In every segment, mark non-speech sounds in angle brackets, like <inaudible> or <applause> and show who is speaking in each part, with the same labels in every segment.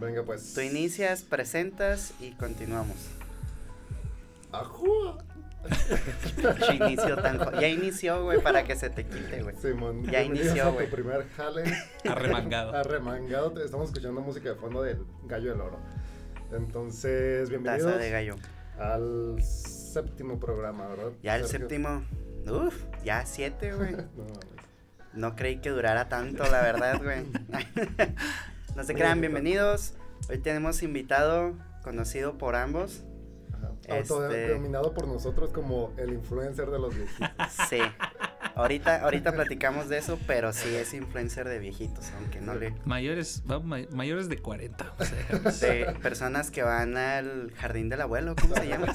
Speaker 1: Venga, pues.
Speaker 2: Tú inicias, presentas y continuamos.
Speaker 1: ¡Ajúa! <laughs>
Speaker 2: Che, inicio tan Ya inició, güey, para que se te quite, güey.
Speaker 1: Simón,
Speaker 2: Ya inició, güey.
Speaker 1: tu primer jale.
Speaker 3: Arremangado. <laughs>
Speaker 1: Arremangado. Estamos escuchando música de fondo del Gallo del Oro. Entonces, bienvenidos
Speaker 2: Taza de gallo.
Speaker 1: al séptimo programa, ¿verdad?
Speaker 2: Ya el
Speaker 1: Sergio?
Speaker 2: séptimo. Uf, ya siete, güey. <laughs>
Speaker 1: No.
Speaker 2: No creí que durara tanto, la verdad, güey. No se crean, bienvenidos. Hoy tenemos invitado conocido por ambos.
Speaker 1: Ajá.
Speaker 2: Este-
Speaker 1: Autodenominado por nosotros como el influencer de los viejitos.
Speaker 2: Sí. Ahorita, ahorita platicamos de eso, pero sí es influencer de viejitos, aunque no le.
Speaker 3: Mayores, va, may- mayores de 40. o sea,
Speaker 2: De personas que van al jardín del abuelo, ¿cómo se llama? <laughs>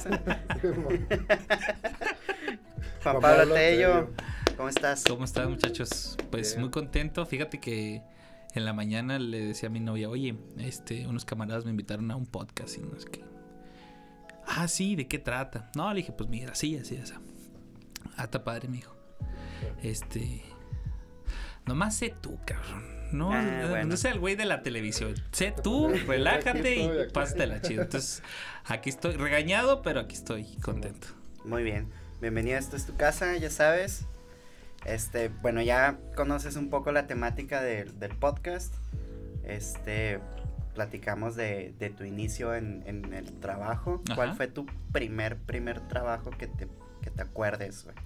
Speaker 2: Juan Pablo Tello. ¿cómo estás?
Speaker 3: ¿Cómo están, muchachos? Pues
Speaker 1: Bien.
Speaker 3: muy contento. Fíjate que en la mañana le decía a mi novia, oye, este, unos camaradas me invitaron a un podcast y no sé qué. Ah, sí, ¿de qué trata? No, le dije, pues mira, así, así, así. Ah, está padre, me dijo. Este. Nomás sé tú, cabrón. No,
Speaker 2: Ah,
Speaker 3: no,
Speaker 2: bueno.
Speaker 3: no sea el güey de la televisión. Sé <laughs> tú, relájate
Speaker 1: Aquí estoy,
Speaker 3: y pásatela chido. Entonces, aquí estoy regañado, pero aquí estoy contento.
Speaker 2: Muy bien. Bienvenido, esto es tu casa, ya sabes. Este, bueno, ya conoces un poco la temática del- del podcast. Este, platicamos de, de tu inicio en, en el trabajo. ¿Cuál fue tu primer, primer trabajo que te, que te acuerdes, güey?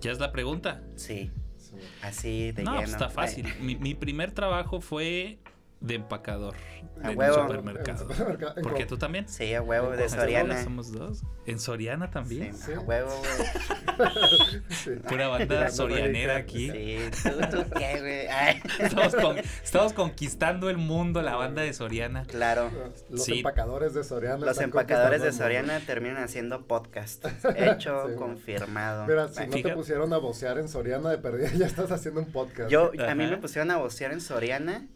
Speaker 3: Ya es la pregunta.
Speaker 2: Sí,
Speaker 1: Sí.
Speaker 2: así de
Speaker 3: no,
Speaker 2: lleno.
Speaker 3: pues está fácil. Mi, mi primer trabajo fue de empacador
Speaker 2: A
Speaker 3: un
Speaker 2: huevo.
Speaker 3: supermercado.
Speaker 1: En supermercado, en
Speaker 3: Porque tú también.
Speaker 2: Sí, a huevo, de. Soriana.
Speaker 3: Somos dos. En Soriana también.
Speaker 2: Sí,
Speaker 1: Sí.
Speaker 2: a huevo, güey. <laughs>
Speaker 1: Sí.
Speaker 3: Pura banda sorianera aquí.
Speaker 2: Sí, ¿tú, tú qué, güey? Ay, <laughs>
Speaker 3: Estamos, con- estamos conquistando el mundo, la banda de Soriana.
Speaker 2: claro.
Speaker 1: Los
Speaker 3: Sí.
Speaker 1: empacadores de Soriana.
Speaker 2: Los empacadores de. Soriana terminan haciendo podcast. <laughs> Hecho,
Speaker 1: Sí,
Speaker 2: confirmado.
Speaker 1: Mira, si no te pusieron a vocear en Soriana de perdida, ya estás haciendo un podcast.
Speaker 2: Yo, a mí me pusieron a vocear en Soriana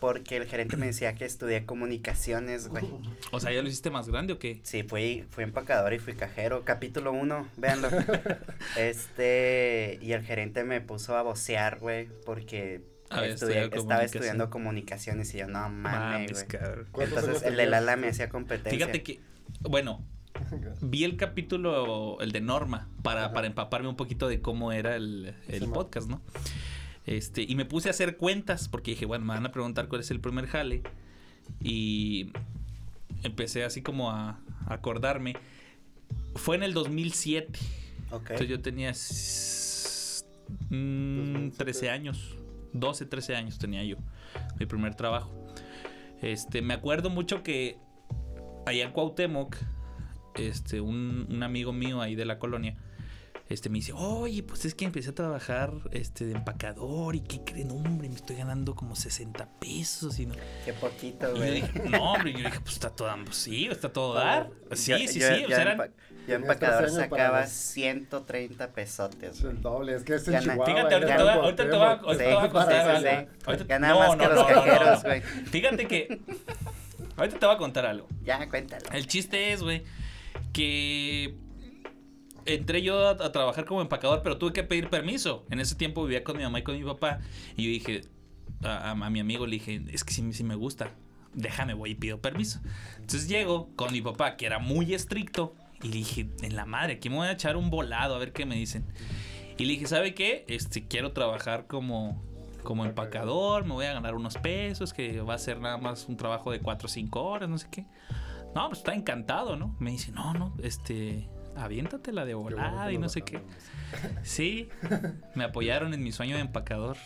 Speaker 2: porque el gerente me decía que estudié comunicaciones, güey.
Speaker 3: O sea, ¿ya lo hiciste más grande o qué?
Speaker 2: Sí, fui, fui empacador y fui cajero. Capítulo 1, véanlo. <laughs> Este, y el gerente me puso a vocear, güey, porque estudié- estaba
Speaker 3: comunicación.
Speaker 2: estudiando comunicaciones y yo, no mames, güey.
Speaker 3: cabrón.
Speaker 1: ¿Cuántos
Speaker 2: Entonces el de? Lala me hacía competencia.
Speaker 3: Fíjate que, bueno, <laughs> vi el capítulo, el de Norma, para,
Speaker 1: Ajá.
Speaker 3: para empaparme un poquito de cómo era el, el
Speaker 1: Sí,
Speaker 3: podcast, ¿no? Este, y me puse a hacer cuentas, porque dije, bueno, me van a preguntar cuál es el primer jale. Y empecé así como a, a acordarme. Fue en el 2007.
Speaker 2: Ok.
Speaker 3: Entonces yo tenía mm,
Speaker 1: 2007.
Speaker 3: 13 años. 12, 13 años tenía yo. Mi primer trabajo. Este, me acuerdo mucho que allá en Cuauhtémoc, este, un, un amigo mío ahí de la colonia, este, me dice, oye, pues es que empecé a trabajar este, de empacador y qué creen, hombre, me estoy ganando como 60 pesos y no.
Speaker 2: Qué poquito,
Speaker 3: Y yo
Speaker 2: güey.
Speaker 3: dije, no, hombre, yo dije, pues está todo, pues sí, está todo dar. Sí,
Speaker 2: Yo-
Speaker 3: sí,
Speaker 2: yo-
Speaker 3: sí,
Speaker 2: yo
Speaker 3: o sea, eran-
Speaker 2: Yo empacador
Speaker 1: 13 años para
Speaker 2: sacaba
Speaker 1: los-
Speaker 2: 130 pesotes,
Speaker 1: Es
Speaker 2: güey.
Speaker 1: el doble, es que es
Speaker 2: Gana-
Speaker 1: Chihuahua.
Speaker 3: Fíjate, ahorita te voy a- contar
Speaker 2: sí,
Speaker 3: algo.
Speaker 2: sí.
Speaker 3: Ahorita-
Speaker 2: Gana más que los cajeros, güey.
Speaker 3: Fíjate que. <laughs> Ahorita te voy a contar algo.
Speaker 2: Ya, cuéntalo.
Speaker 3: El chiste es, güey, que entré yo a, trabajar como empacador, pero tuve que pedir permiso. En ese tiempo vivía con mi mamá y con mi papá. Y yo dije, a, mi amigo le dije, es que sí me gusta. Déjame, voy y pido permiso. Entonces llego con mi papá, que era muy estricto. Y le dije, en la madre, aquí me voy a echar un volado a ver qué me dicen. Y le dije, ¿sabe qué? Este, quiero trabajar como, como empacador, me voy a ganar unos pesos, que va a ser nada más un trabajo de 4 o 5 horas, no sé qué. No, pues está encantado, ¿no? Me dice, no, no, este, aviéntatela de volada y no sé qué. Sí, me apoyaron en mi sueño de empacador.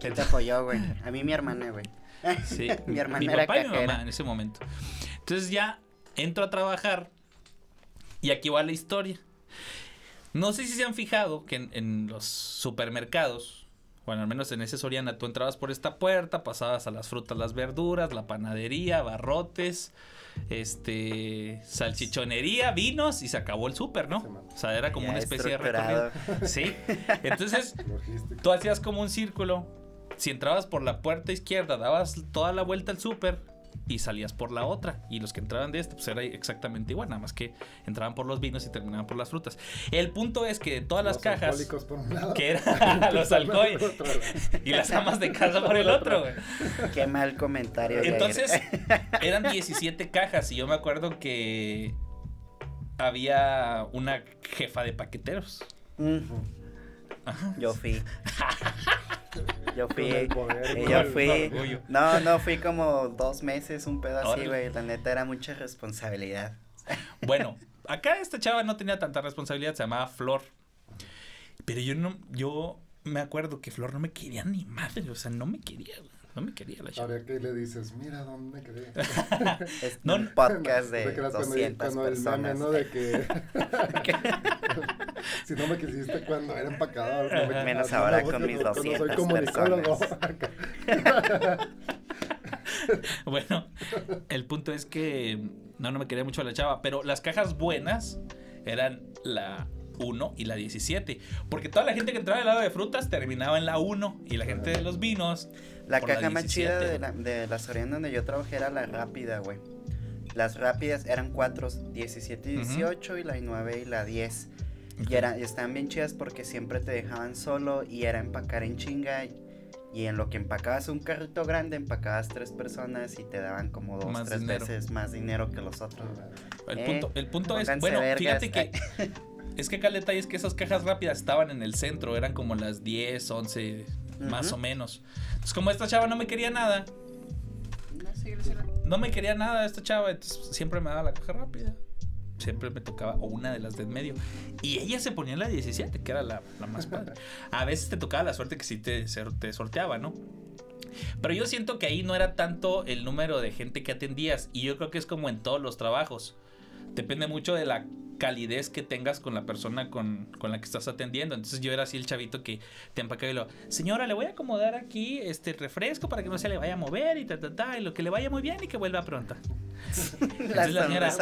Speaker 2: ¿Quién te apoyó, güey? A mí mi hermana, güey.
Speaker 3: Sí, <laughs>
Speaker 2: Mi hermana
Speaker 3: mi
Speaker 2: era
Speaker 3: papá y mi mamá en ese momento. Entonces ya entro a trabajar y aquí va la historia. No sé si se han fijado que en, en los supermercados, bueno, al menos en ese Soriana, tú entrabas por esta puerta, pasabas a las frutas, las verduras, la panadería, barrotes, este, salchichonería, vinos y se acabó el súper, ¿no? O sea, era como
Speaker 2: Ya
Speaker 3: una especie de recorrido. Sí. <laughs> Entonces. Tú hacías como un círculo. Si entrabas por la puerta izquierda, dabas toda la vuelta al súper, y salías por la otra. Y los que entraban de este, pues era exactamente igual, nada más que entraban por los vinos y terminaban por las frutas. El punto es que de todas las
Speaker 1: Los
Speaker 3: cajas,
Speaker 1: alcohólicos por un lado.
Speaker 3: que eran <laughs> los <laughs>
Speaker 1: lado.
Speaker 3: y las amas de casa por el otro, güey.
Speaker 2: Qué mal comentario.
Speaker 3: Entonces, <laughs> eran 17 cajas y yo me acuerdo que había una jefa de paqueteros. Ajá.
Speaker 2: Yo fui. <laughs> Yo fui.
Speaker 1: poder,
Speaker 2: eh, yo fui. No, no, fui como dos meses, un pedo así, güey. La neta era mucha responsabilidad. <laughs>
Speaker 3: Bueno, acá esta chava no tenía tanta responsabilidad, se llamaba Flor. Pero yo no, yo me acuerdo que Flor no me quería ni madre, o sea, no me quería, güey, no me quería la chava.
Speaker 1: Ahora que le dices, mira dónde quedé. <laughs>
Speaker 2: Es
Speaker 3: No,
Speaker 2: un podcast
Speaker 1: No
Speaker 2: de
Speaker 1: cuando-
Speaker 2: 200
Speaker 1: cuando el meme,
Speaker 2: personas.
Speaker 1: ¿no? De que. <laughs> <laughs> si no me quisiste cuando era empacador. no me-
Speaker 2: Menos
Speaker 1: no,
Speaker 2: ahora
Speaker 1: no,
Speaker 2: con mis
Speaker 1: cuando soy
Speaker 2: 200
Speaker 1: comunicólogo.
Speaker 3: Bueno, el punto es que no, no me quería mucho la chava, pero las cajas buenas eran la 1 y la 17, porque toda la gente que entraba del lado de frutas terminaba en la 1 y la gente de los vinos
Speaker 2: La
Speaker 3: por la
Speaker 2: caja más chida
Speaker 3: 17.
Speaker 2: de la, de la Soriana donde yo trabajé era la rápida, güey. Las rápidas eran cuatro, 17 y
Speaker 3: Ujú.
Speaker 2: 18 y la 9 y la 10.
Speaker 3: Ok.
Speaker 2: Y eran, estaban bien chidas porque siempre te dejaban solo y era empacar en chinga. Y en lo que empacabas un carrito grande, empacabas tres personas y te daban como dos,
Speaker 3: Más
Speaker 2: tres
Speaker 3: dinero.
Speaker 2: veces más dinero que los otros.
Speaker 3: El
Speaker 2: Eh,
Speaker 3: punto, el punto es,
Speaker 2: pónganse
Speaker 3: bueno, fíjate que <laughs> es que acá el detalle es que esas cajas rápidas estaban en el centro, eran como las 10, 11, más o menos. Entonces, como esta chava no me quería nada, no me quería nada esta chava, entonces siempre me daba la caja rápida. Siempre me tocaba o una de las de en medio. Y ella se ponía en la 17, que era la, la más padre. A veces te tocaba la suerte que sí te, se- te sorteaba, ¿no? Pero yo siento que ahí no era tanto el número de gente que atendías. Y yo creo que es como en todos los trabajos. Depende mucho de la calidez que tengas con la persona con, con la que estás atendiendo. Entonces yo era así el chavito que te empacaba y lo, señora, le voy a acomodar aquí este refresco para que no se le vaya a mover y ta, ta, ta, y lo que le vaya muy bien y que vuelva pronto. <laughs>
Speaker 2: La
Speaker 3: señora,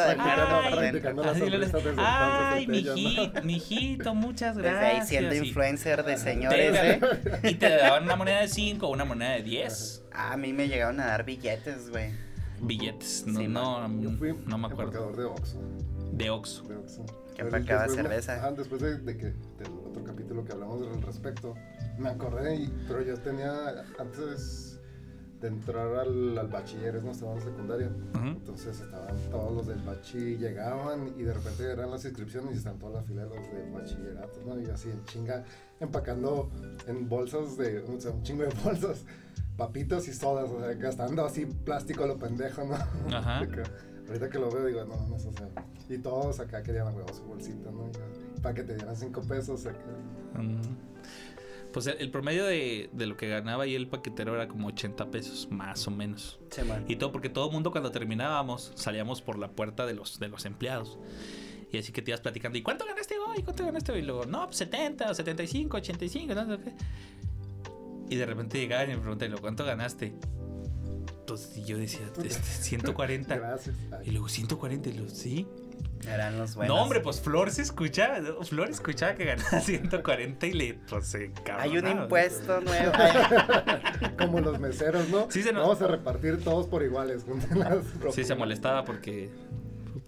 Speaker 3: ay,
Speaker 1: desde ¿no?
Speaker 3: mijito, mijito, muchas
Speaker 2: Desde
Speaker 3: gracias.
Speaker 2: ahí siendo influencer de señores, ¿eh?
Speaker 3: Y te daban una moneda de 5 o una moneda de 10
Speaker 2: A mí me llegaron a dar billetes, güey.
Speaker 3: Billetes. No,
Speaker 2: Sí,
Speaker 3: no,
Speaker 1: Yo fui
Speaker 3: no me acuerdo.
Speaker 1: empacador de Oxxo.
Speaker 3: De Oxxo.
Speaker 1: de Oxxo.
Speaker 2: Que empacaba cerveza.
Speaker 1: ajá, después de, de que del otro capítulo que hablamos al respecto, me acordé, y, pero yo tenía, antes de entrar al, al bachilleres, no estaba en secundaria,
Speaker 3: Ujú.
Speaker 1: entonces estaban todos los del bachi, llegaban y de repente eran las inscripciones y están toda la fila de los de bachillerato, ¿no? Y así en chinga, empacando en bolsas de, o sea, un chingo de <laughs> bolsas, papitas y sodas, o sea, gastando así plástico a lo pendejo, ¿no?
Speaker 3: Ajá. <laughs>
Speaker 1: Ahorita que lo veo digo, no, no, o sea, y todos acá querían huevo su bolsita, ¿no? Y Para que te dieran cinco pesos acá.
Speaker 3: Mm. Pues el, el promedio de, de lo que ganaba ahí el paquetero era como 80 pesos, más o menos.
Speaker 2: Sí, man.
Speaker 3: Y todo, porque todo el mundo cuando terminábamos salíamos por la puerta de los, de los empleados. Y así que te ibas platicando, ¿y cuánto ganaste hoy? ¿Cuánto ganaste hoy? Y luego, no, pues 70, o 75, 85, no sé qué. Y de repente llegaban y me preguntaban, "¿Y luego, ¿cuánto ganaste? Y yo decía, este, <laughs> 140.
Speaker 1: Gracias.
Speaker 3: Y luego, 140, y luego, sí.
Speaker 2: Eran los buenos.
Speaker 3: No, hombre, pues Flor se escuchaba. ¿no? Flor escuchaba que ganaba <laughs> 140 y le, pues, se
Speaker 2: Hay un impuesto <laughs> nuevo.
Speaker 1: Como los meseros, ¿no?
Speaker 3: Sí, se nos-
Speaker 1: Vamos a repartir todos por iguales.
Speaker 3: Sí, se molestaba porque.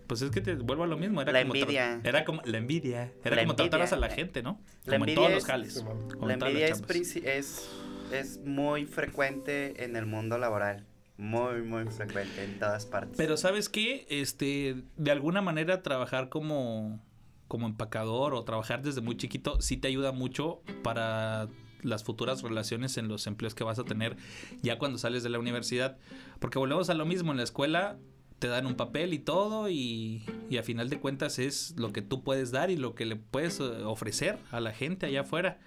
Speaker 3: Pues es que te vuelvo a lo mismo. Era
Speaker 2: La
Speaker 3: como
Speaker 2: envidia.
Speaker 3: Era como. La envidia. Era
Speaker 2: La
Speaker 3: como trataras a
Speaker 2: envidia.
Speaker 3: la gente, ¿no?
Speaker 2: La
Speaker 3: Como en
Speaker 2: envidia
Speaker 3: todos los
Speaker 2: es-
Speaker 3: jales.
Speaker 2: La envidia es, es, es muy frecuente en el mundo laboral. Muy, muy frecuente en todas partes.
Speaker 3: Pero ¿sabes qué? Este, de alguna manera trabajar como, como empacador o trabajar desde muy chiquito sí te ayuda mucho para las futuras relaciones en los empleos que vas a tener ya cuando sales de la universidad. Porque volvemos a lo mismo, en la escuela te dan un papel y todo y, y a final de cuentas es lo que tú puedes dar y lo que le puedes eh, ofrecer a la gente allá afuera.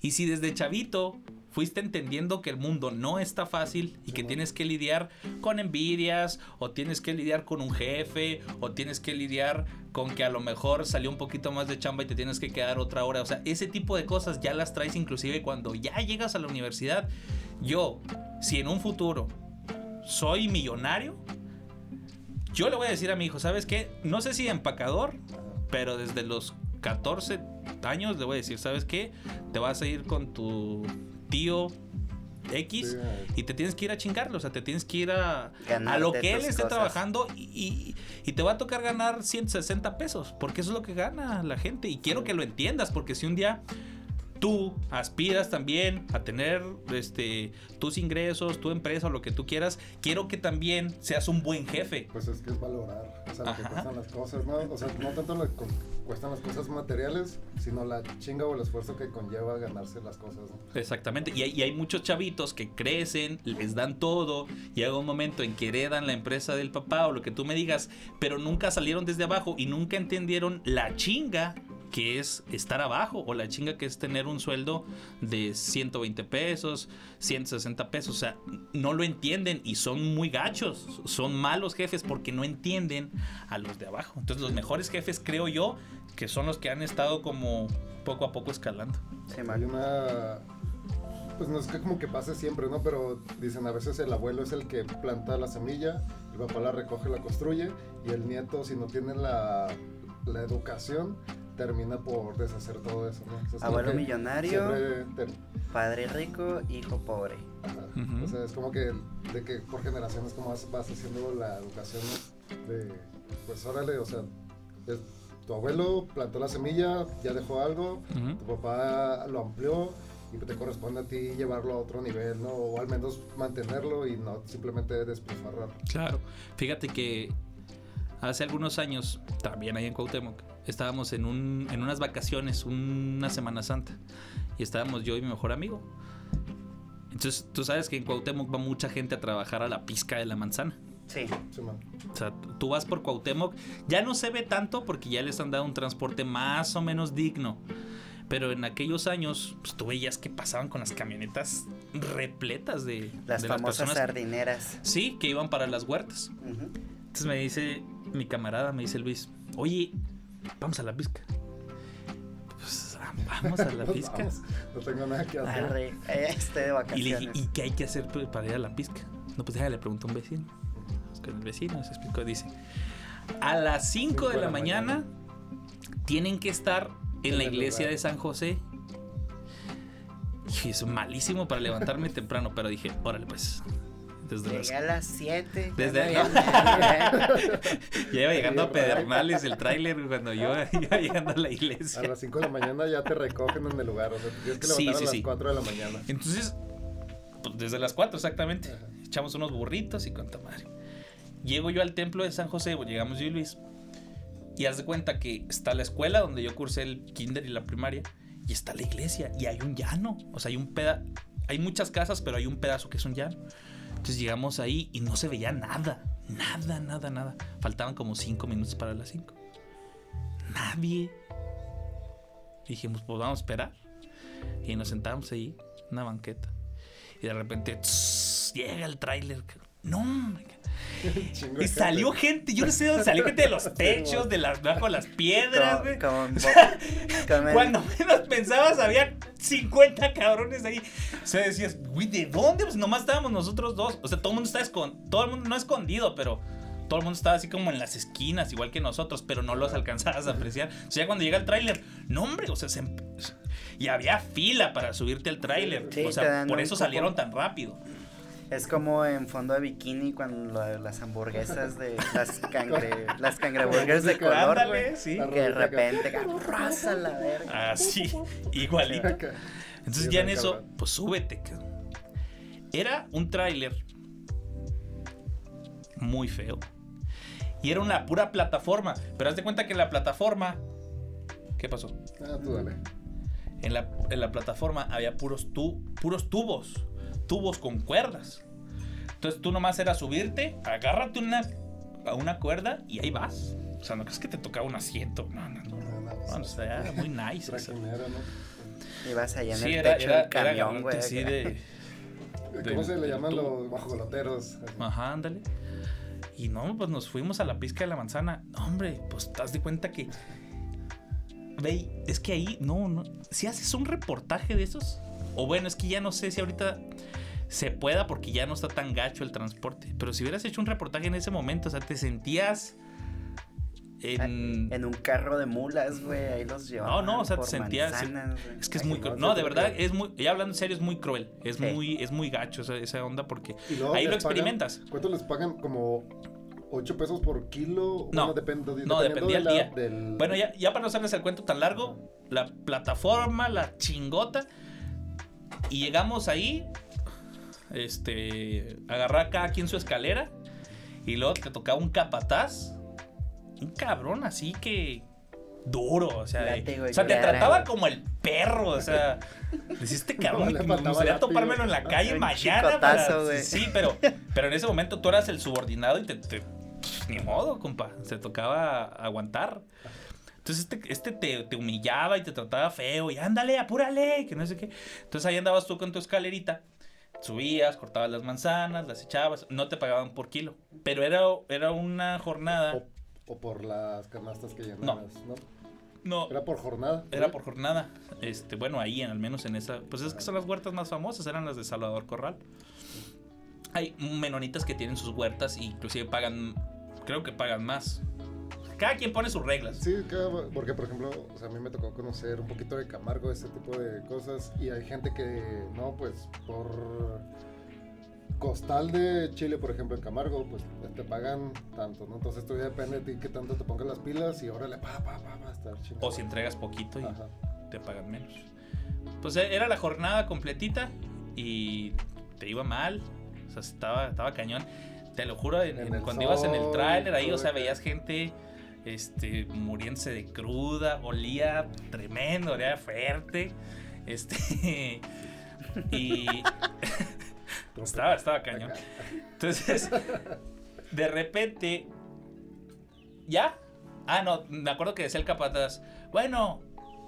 Speaker 3: Y si desde chavito fuiste entendiendo que el mundo no está fácil y que tienes que lidiar con envidias o tienes que lidiar con un jefe o tienes que lidiar con que a lo mejor salió un poquito más de chamba y te tienes que quedar otra hora. O sea, ese tipo de cosas ya las traes inclusive cuando ya llegas a la universidad. Yo, si en un futuro soy millonario, yo le voy a decir a mi hijo, ¿sabes qué? No sé si empacador, pero desde los 14 años le voy a decir, ¿sabes qué? Te vas a ir con tu tío X
Speaker 1: Sí,
Speaker 3: y te tienes que ir a chingarlo, o sea, te tienes que ir a, a lo que él esté
Speaker 2: cosas.
Speaker 3: trabajando y, y- y te va a tocar ganar 160 pesos, porque eso es lo que gana la gente y quiero que lo entiendas, porque si un día tú aspiras también a tener este tus ingresos, tu empresa o lo que tú quieras, quiero que también seas un buen jefe.
Speaker 1: Pues es que es valorar, o sea, lo que cuestan las cosas, ¿no? O sea, no tanto lo que cu- cuestan las cosas materiales, sino la chinga o el esfuerzo que conlleva ganarse las cosas, ¿no?
Speaker 3: Exactamente. Y hay, y hay muchos chavitos que crecen, les dan todo, llega un momento en que heredan la empresa del papá o lo que tú me digas, pero nunca salieron desde abajo y nunca entendieron la chinga que es estar abajo o la chinga que es tener un sueldo de 120 pesos, 160 pesos. O sea, no lo entienden y son muy gachos, son malos jefes porque no entienden a los de abajo. Entonces los mejores jefes creo yo que son los que han estado como poco a poco escalando.
Speaker 2: Sí,
Speaker 1: Hay
Speaker 2: man.
Speaker 1: una... Pues no es que como que pase siempre, ¿no? Pero dicen a veces el abuelo es el que planta la semilla, el papá la recoge, la construye, y el nieto, si no tiene la, la educación, termina por deshacer todo eso, ¿no? O sea, es como
Speaker 2: Abuelo millonario. Padre rico, hijo pobre.
Speaker 1: Ajá. O sea, es como que de que por generaciones como vas, vas haciendo la educación ¿no? de, pues órale, o sea, es- tu abuelo plantó la semilla, ya dejó algo,
Speaker 3: Ujú.
Speaker 1: tu papá lo amplió y te corresponde a ti llevarlo a otro nivel, ¿no? O al menos mantenerlo y no simplemente despilfarrar.
Speaker 3: Claro. Fíjate que hace algunos años, también ahí en Cuauhtémoc, estábamos en, un, en unas vacaciones, una Semana Santa, y estábamos yo y mi mejor amigo. Entonces, tú sabes que en Cuauhtémoc va mucha gente a trabajar a la pizca de la manzana.
Speaker 2: Sí.
Speaker 1: Sí, man.
Speaker 3: O sea, tú vas por Cuauhtémoc, ya no se ve tanto porque ya les han dado un transporte más o menos digno. Pero en aquellos años, pues tú veías que pasaban con las camionetas repletas de,
Speaker 2: Las
Speaker 3: de
Speaker 2: famosas sardineras.
Speaker 3: Sí, que iban para las huertas.
Speaker 2: Ujú.
Speaker 3: Entonces me dice mi camarada, me dice Luis, oye, vamos a la pizca. Pues <laughs> vamos a la pizca.
Speaker 1: vamos, no tengo nada que hacer.
Speaker 2: Arre, estoy de
Speaker 3: Y le
Speaker 2: vacaciones.
Speaker 3: dije, ¿y qué hay que hacer para ir a la pizca? No, pues déjale, le pregunto a un vecino. Con el vecino se explicó, dice, a las 5 de la mañana tienen que estar en la iglesia de San José. Y es malísimo para levantarme <laughs> temprano, pero dije, órale pues. Desde las
Speaker 2: Llegué a las 7.
Speaker 3: Desde- <laughs>
Speaker 2: ya <laughs>
Speaker 3: Ya iba llegando a Pedernales el tráiler cuando yo <laughs> iba llegando a la
Speaker 1: A
Speaker 3: iglesia.
Speaker 1: las 5 de la mañana ya te recogen en el lugar, o sea, te tienes que
Speaker 3: Sí,
Speaker 1: levantar
Speaker 3: sí,
Speaker 1: a
Speaker 3: sí.
Speaker 1: las 4 de la mañana.
Speaker 3: Entonces, pues, desde las 4 exactamente,
Speaker 1: Ajá.
Speaker 3: echamos unos burritos y cuánta madre. Llego yo al templo de San José, llegamos yo y Luis, y haz de cuenta que está la escuela donde yo cursé el kinder y la primaria, y está la iglesia, y hay un llano, o sea, hay un pedazo, hay muchas casas, pero hay un pedazo que es un llano. Entonces llegamos ahí y no se veía nada, nada, nada, nada. Faltaban como 5 minutos para las 5. Nadie. Dijimos, pues vamos a esperar. Y nos sentamos ahí, una banqueta. Y de repente, llega el tráiler. No, <laughs> Y salió
Speaker 1: gente.
Speaker 3: yo no sé dónde salió gente de los <laughs> techos, de las, bajo las piedras, güey. <laughs> Cuando menos pensabas, había 50 cabrones ahí. O sea, decías, güey, ¿de dónde? Pues nomás estábamos nosotros dos. O sea, todo el mundo estaba escondido. Todo el mundo no escondido, pero todo el mundo estaba así como en las esquinas, igual que nosotros, pero no los alcanzabas a apreciar. O sea, ya cuando llega el tráiler, no, hombre, o sea, se em- y había fila para subirte al tráiler.
Speaker 2: Sí,
Speaker 3: o sea, por eso salieron tan rápido.
Speaker 2: Es como en fondo de bikini cuando las hamburguesas de <laughs> las cangre, las cangreburgers de color, güey.
Speaker 3: sí.
Speaker 2: Que de repente, raza la verga.
Speaker 3: Así, igualito.
Speaker 1: Acá.
Speaker 3: Entonces
Speaker 1: Sí,
Speaker 3: ya en eso,
Speaker 1: cabrón.
Speaker 3: pues súbete. cabrón. Era un tráiler muy feo. Y era una pura plataforma. Pero haz de cuenta que en la plataforma... ¿Qué pasó?
Speaker 1: Ah, tú dale.
Speaker 3: En la, en la plataforma había puros, tu, puros tubos. Tubos con cuerdas. Entonces tú nomás era subirte, agárrate una, a una cuerda y ahí vas. O sea, no crees que te tocaba un asiento. No, no, no.
Speaker 1: No,
Speaker 3: Bueno, o sea, era muy nice. o sea.
Speaker 1: Trajinera, ¿no?
Speaker 2: Y vas allá en
Speaker 3: Sí,
Speaker 2: el
Speaker 3: era,
Speaker 2: techo
Speaker 3: era,
Speaker 2: del camión, güey. acá.
Speaker 3: de...
Speaker 1: ¿Cómo se le llaman
Speaker 3: tubo.
Speaker 1: los bajoloteros?
Speaker 3: Ajá, ándale. Y no, pues nos fuimos a la pizca de la manzana. No, hombre, pues te das de cuenta que. Ve, es que ahí, no, no. Si haces un reportaje de esos, o bueno, es que ya no sé si ahorita se pueda porque ya no está tan gacho el transporte. Pero si hubieras hecho un reportaje en ese momento, o sea, te sentías En...
Speaker 2: En un carro de mulas, güey, ahí los llevaban.
Speaker 3: No, no, o sea, te sentías-
Speaker 2: manzanas.
Speaker 3: Es que es muy...
Speaker 1: no,
Speaker 3: de verdad, es muy... Ya hablando en serio, es muy cruel. Es,
Speaker 2: Sí.
Speaker 3: muy, es muy gacho esa, esa onda porque... Ahí lo
Speaker 1: pagan-
Speaker 3: experimentas.
Speaker 1: ¿Cuánto les pagan? Como 8 pesos por kilo.
Speaker 3: No.
Speaker 1: Bueno, depende,
Speaker 3: No, dependía
Speaker 1: de
Speaker 3: el
Speaker 1: la-
Speaker 3: día.
Speaker 1: del-
Speaker 3: Bueno, ya, ya para no hacerles el cuento tan largo, la plataforma, la chingota. Y llegamos ahí, este, agarrar cada quien su escalera. Y luego te tocaba un capataz. Un cabrón así que duro, o sea,
Speaker 2: Látigo
Speaker 3: o sea te trataba como el perro, o sea, <laughs> decís este cabrón,
Speaker 1: Le
Speaker 3: me gustaría topármelo en la calle mañana. para- sí, pero, pero en ese momento tú eras el subordinado y te, te- ni modo, compa, se tocaba aguantar. Entonces este, este te, te humillaba y te trataba feo y ándale, apúrale, que no sé qué. Entonces ahí andabas tú con tu escalerita, subías, cortabas las manzanas, las echabas, no te pagaban por kilo, pero era, era una jornada,
Speaker 1: O, o por las canastas que llenabas, ¿no?
Speaker 3: no,
Speaker 1: Era por jornada.
Speaker 3: era por jornada. Este, bueno, ahí en, al menos en esa, pues es que son las huertas más famosas, eran las de Salvador Corral. Hay menonitas que tienen sus huertas e inclusive pagan, creo que pagan más. Cada quien pone sus reglas.
Speaker 1: Sí, porque por ejemplo, o sea, a mí me tocó conocer un poquito de Camargo, ese tipo de cosas, y hay gente que, no, pues por costal de Chile, por ejemplo, en Camargo, pues te pagan tanto, ¿no? Entonces ya depende de ti que tanto te pongas las pilas y órale, pa, pa, pa, pa, estar chido.
Speaker 3: O si entregas poquito y
Speaker 1: Ajá.
Speaker 3: te pagan menos. Pues eh, era la jornada completita y te iba mal. O sea, estaba, estaba cañón. Te lo juro, en-
Speaker 1: En
Speaker 3: cuando ibas en el tráiler ahí, o sea, veías gente este, muriéndose de cruda, olía tremendo, olía fuerte. Este. <laughs> y. <laughs> estaba, estaba cañón. Entonces, de repente, ¿ya? Ah, no, me acuerdo que decía el capataz, bueno,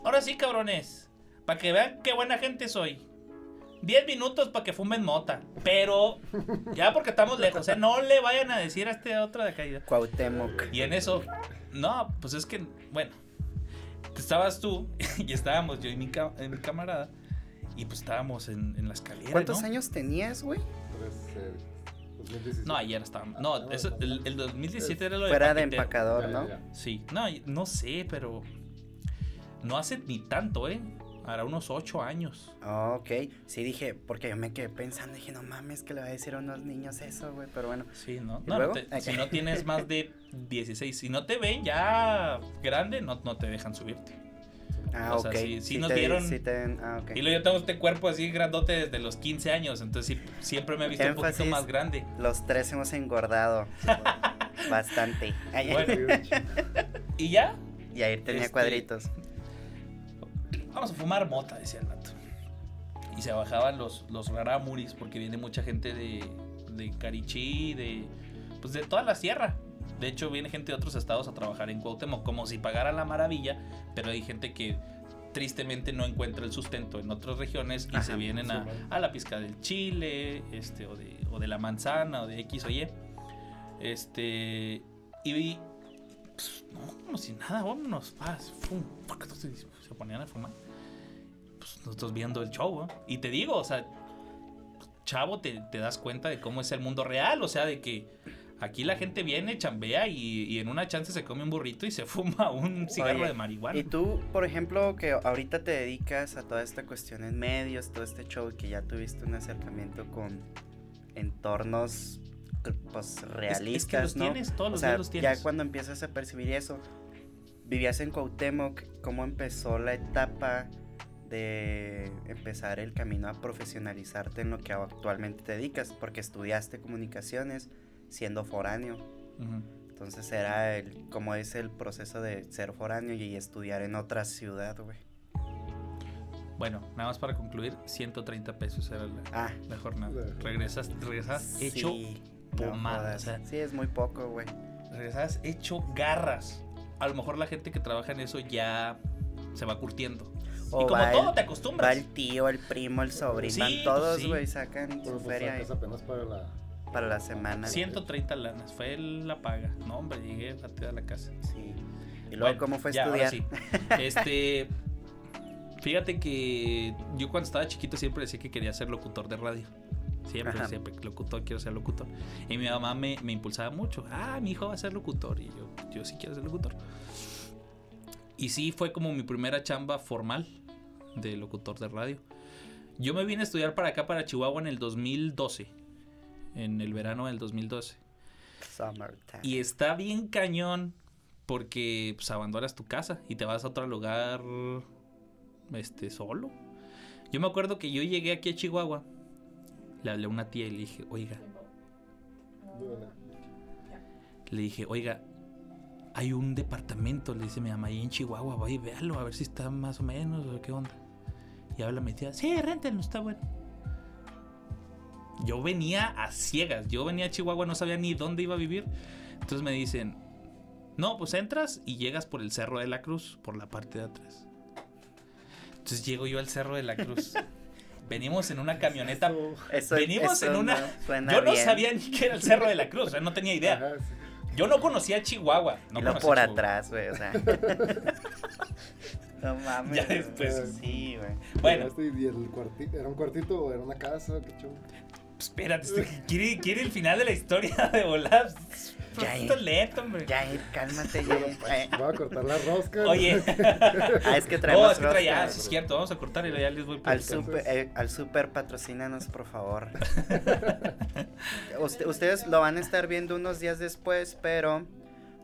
Speaker 3: ahora sí, cabrones, para que vean qué buena gente soy. 10 minutos para que fumen mota, pero ya porque estamos lejos, ¿eh? no le vayan a decir a este otro de acá.
Speaker 2: Cuauhtémoc.
Speaker 3: Y en eso, no, pues es que, bueno, estabas tú <laughs> y estábamos yo y mi, ca- y mi camarada y pues estábamos en, en la escalera.
Speaker 2: ¿Cuántos
Speaker 3: ¿no?
Speaker 2: años tenías, güey?
Speaker 1: Tres, 2017.
Speaker 3: No, ayer estábamos. No, eso- el, el 2017 era lo de
Speaker 2: Fuera de empacador, ¿no?
Speaker 3: Sí, no, no sé, pero no hace ni tanto, ¿eh? Hará unos ocho años.
Speaker 2: Ok. Sí, dije, porque yo me quedé pensando, dije, no mames, que le va a decir a unos niños eso, güey, pero bueno.
Speaker 3: Sí, ¿no?
Speaker 2: ¿Y
Speaker 3: No, te- si no tienes más de 16, si no te ven ya grande, no, no te dejan subirte.
Speaker 2: Ah,
Speaker 3: O sea,
Speaker 2: ok.
Speaker 3: sí- sí nos
Speaker 2: te-
Speaker 3: dieron-
Speaker 2: sí te- ah, ok.
Speaker 3: Y luego yo tengo este cuerpo así grandote desde los 15 años, entonces sí, siempre me he visto un poquito más grande.
Speaker 2: Los tres hemos engordado <laughs> bastante.
Speaker 3: Bueno. Y ya,
Speaker 2: y ahí tenía
Speaker 3: este-
Speaker 2: cuadritos.
Speaker 3: Vamos a fumar mota, decía el vato. Y se bajaban los, los raramuris, porque viene mucha gente de, de Carichí, de, pues de toda la sierra. De hecho, viene gente de otros estados a trabajar en Cuauhtémoc, como si pagaran la maravilla, pero hay gente que tristemente no encuentra el sustento en otras regiones y
Speaker 2: Ajá,
Speaker 3: se vienen a, a la pizca del chile, este, o de, o de la manzana, o de X o Y. Este, y pues, no, como si nada, vámonos, vas, fum, se ponían a fumar. Pues nosotros viendo el show, ¿no? Y te digo, o sea, chavo, te, te das cuenta de cómo es el mundo real, o sea, de que aquí la gente viene, chambea y, y en una chance se come un burrito y se <laughs> fuma un cigarro
Speaker 2: Oye,
Speaker 3: de marihuana.
Speaker 2: Y tú, por ejemplo, que ahorita te dedicas a toda esta cuestión en medios, todo este show, y que ya tuviste un acercamiento con entornos pues
Speaker 3: Es-
Speaker 2: realistas,
Speaker 3: es, que los
Speaker 2: ¿no?
Speaker 3: tienes, todos
Speaker 2: o
Speaker 3: los
Speaker 2: sea,
Speaker 3: días los tienes.
Speaker 2: ya cuando empiezas a percibir eso, vivías en Cuauhtémoc, ¿cómo empezó la etapa de empezar el camino a profesionalizarte en lo que actualmente te dedicas? Porque estudiaste comunicaciones siendo foráneo. Entonces era el cómo es el proceso de ser foráneo y estudiar en otra ciudad, güey.
Speaker 3: Bueno, nada más para concluir, 130 pesos era la,
Speaker 2: Ah,
Speaker 3: la jornada. Regresas, regresas hecho, pomada,
Speaker 2: jodas.
Speaker 3: o sea.
Speaker 2: sí, es muy poco, güey.
Speaker 3: regresas hecho garras. A lo mejor la gente que trabaja en eso ya se va curtiendo.
Speaker 2: O
Speaker 3: y como
Speaker 2: va
Speaker 3: todo,
Speaker 2: el-
Speaker 3: te
Speaker 2: Va
Speaker 3: acostumbras.
Speaker 2: el tío, el primo, el sobrino,
Speaker 3: Sí,
Speaker 2: van
Speaker 3: pues
Speaker 2: todos,
Speaker 3: sí.
Speaker 2: güey, sacan su
Speaker 1: pues
Speaker 2: feria
Speaker 1: sacas apenas para la.
Speaker 2: para la semana.
Speaker 3: 130 lanas, fue la paga. No, hombre, llegué a la casa.
Speaker 2: Sí. Y luego,
Speaker 3: Bueno,
Speaker 2: ¿cómo fue
Speaker 3: ya,
Speaker 2: estudiar?
Speaker 3: sí. <laughs> Este. Fíjate que yo cuando estaba chiquito siempre decía que quería ser locutor de radio. Siempre,
Speaker 2: Ajá.
Speaker 3: siempre, locutor, quiero ser locutor. Y mi mamá me, me impulsaba mucho. Ah, mi hijo va a ser locutor. Y yo, yo sí quiero ser locutor. Y sí, fue como mi primera chamba formal de locutor de radio. Yo me vine a estudiar para acá, para Chihuahua, en el 2012. En el verano del 2012.
Speaker 2: Summertime.
Speaker 3: Y está bien cañón porque pues abandonas tu casa y te vas a otro lugar este solo. Yo me acuerdo que yo llegué aquí a Chihuahua. Le hablé a una tía y le dije, "Oiga, le dije, "Oiga, hay un departamento", le dice mi mamá, ahí en Chihuahua, vaya y véalo, a ver si está más o menos o qué onda." Y habla mi tía, "Sí, réntenlo, está bueno." Yo venía a ciegas, yo venía a Chihuahua, no sabía ni dónde iba a vivir. Entonces me dicen, no, pues entras y llegas por el Cerro de la Cruz, por la parte de atrás. Entonces llego yo al Cerro de la Cruz. <laughs> Venimos en una camioneta.
Speaker 2: Eso-
Speaker 3: Venimos
Speaker 2: eso
Speaker 3: en una.
Speaker 2: no
Speaker 3: yo no
Speaker 2: bien.
Speaker 3: sabía ni qué era el Cerro de la Cruz, o sea, no tenía idea.
Speaker 1: Ajá, sí.
Speaker 3: Yo no conocía Chihuahua. No
Speaker 2: y lo
Speaker 3: conocía
Speaker 2: por
Speaker 3: Chihuahua.
Speaker 2: atrás, güey, o sea. <laughs> no mames.
Speaker 3: Ya después.
Speaker 2: Sí, güey.
Speaker 3: Bueno,
Speaker 1: Llegaste ¿Y el cuartito? ¿Era un cuartito o era una casa? Qué chulo.
Speaker 3: Espérate, este- quiere, quiere el final de la historia <laughs> de volar.
Speaker 2: Ya,
Speaker 3: Esto lento, hombre.
Speaker 2: Jair, cálmate, Jair. Eh,
Speaker 1: Voy a cortar la rosca.
Speaker 3: Oye. <laughs>
Speaker 2: Ah, es que traemos
Speaker 3: No, es que traía, sí es cierto, vamos a cortar y ya les voy
Speaker 2: Al super, eh, al super patrocínanos, por favor. <laughs> Usted- ustedes lo van a estar viendo unos días después, pero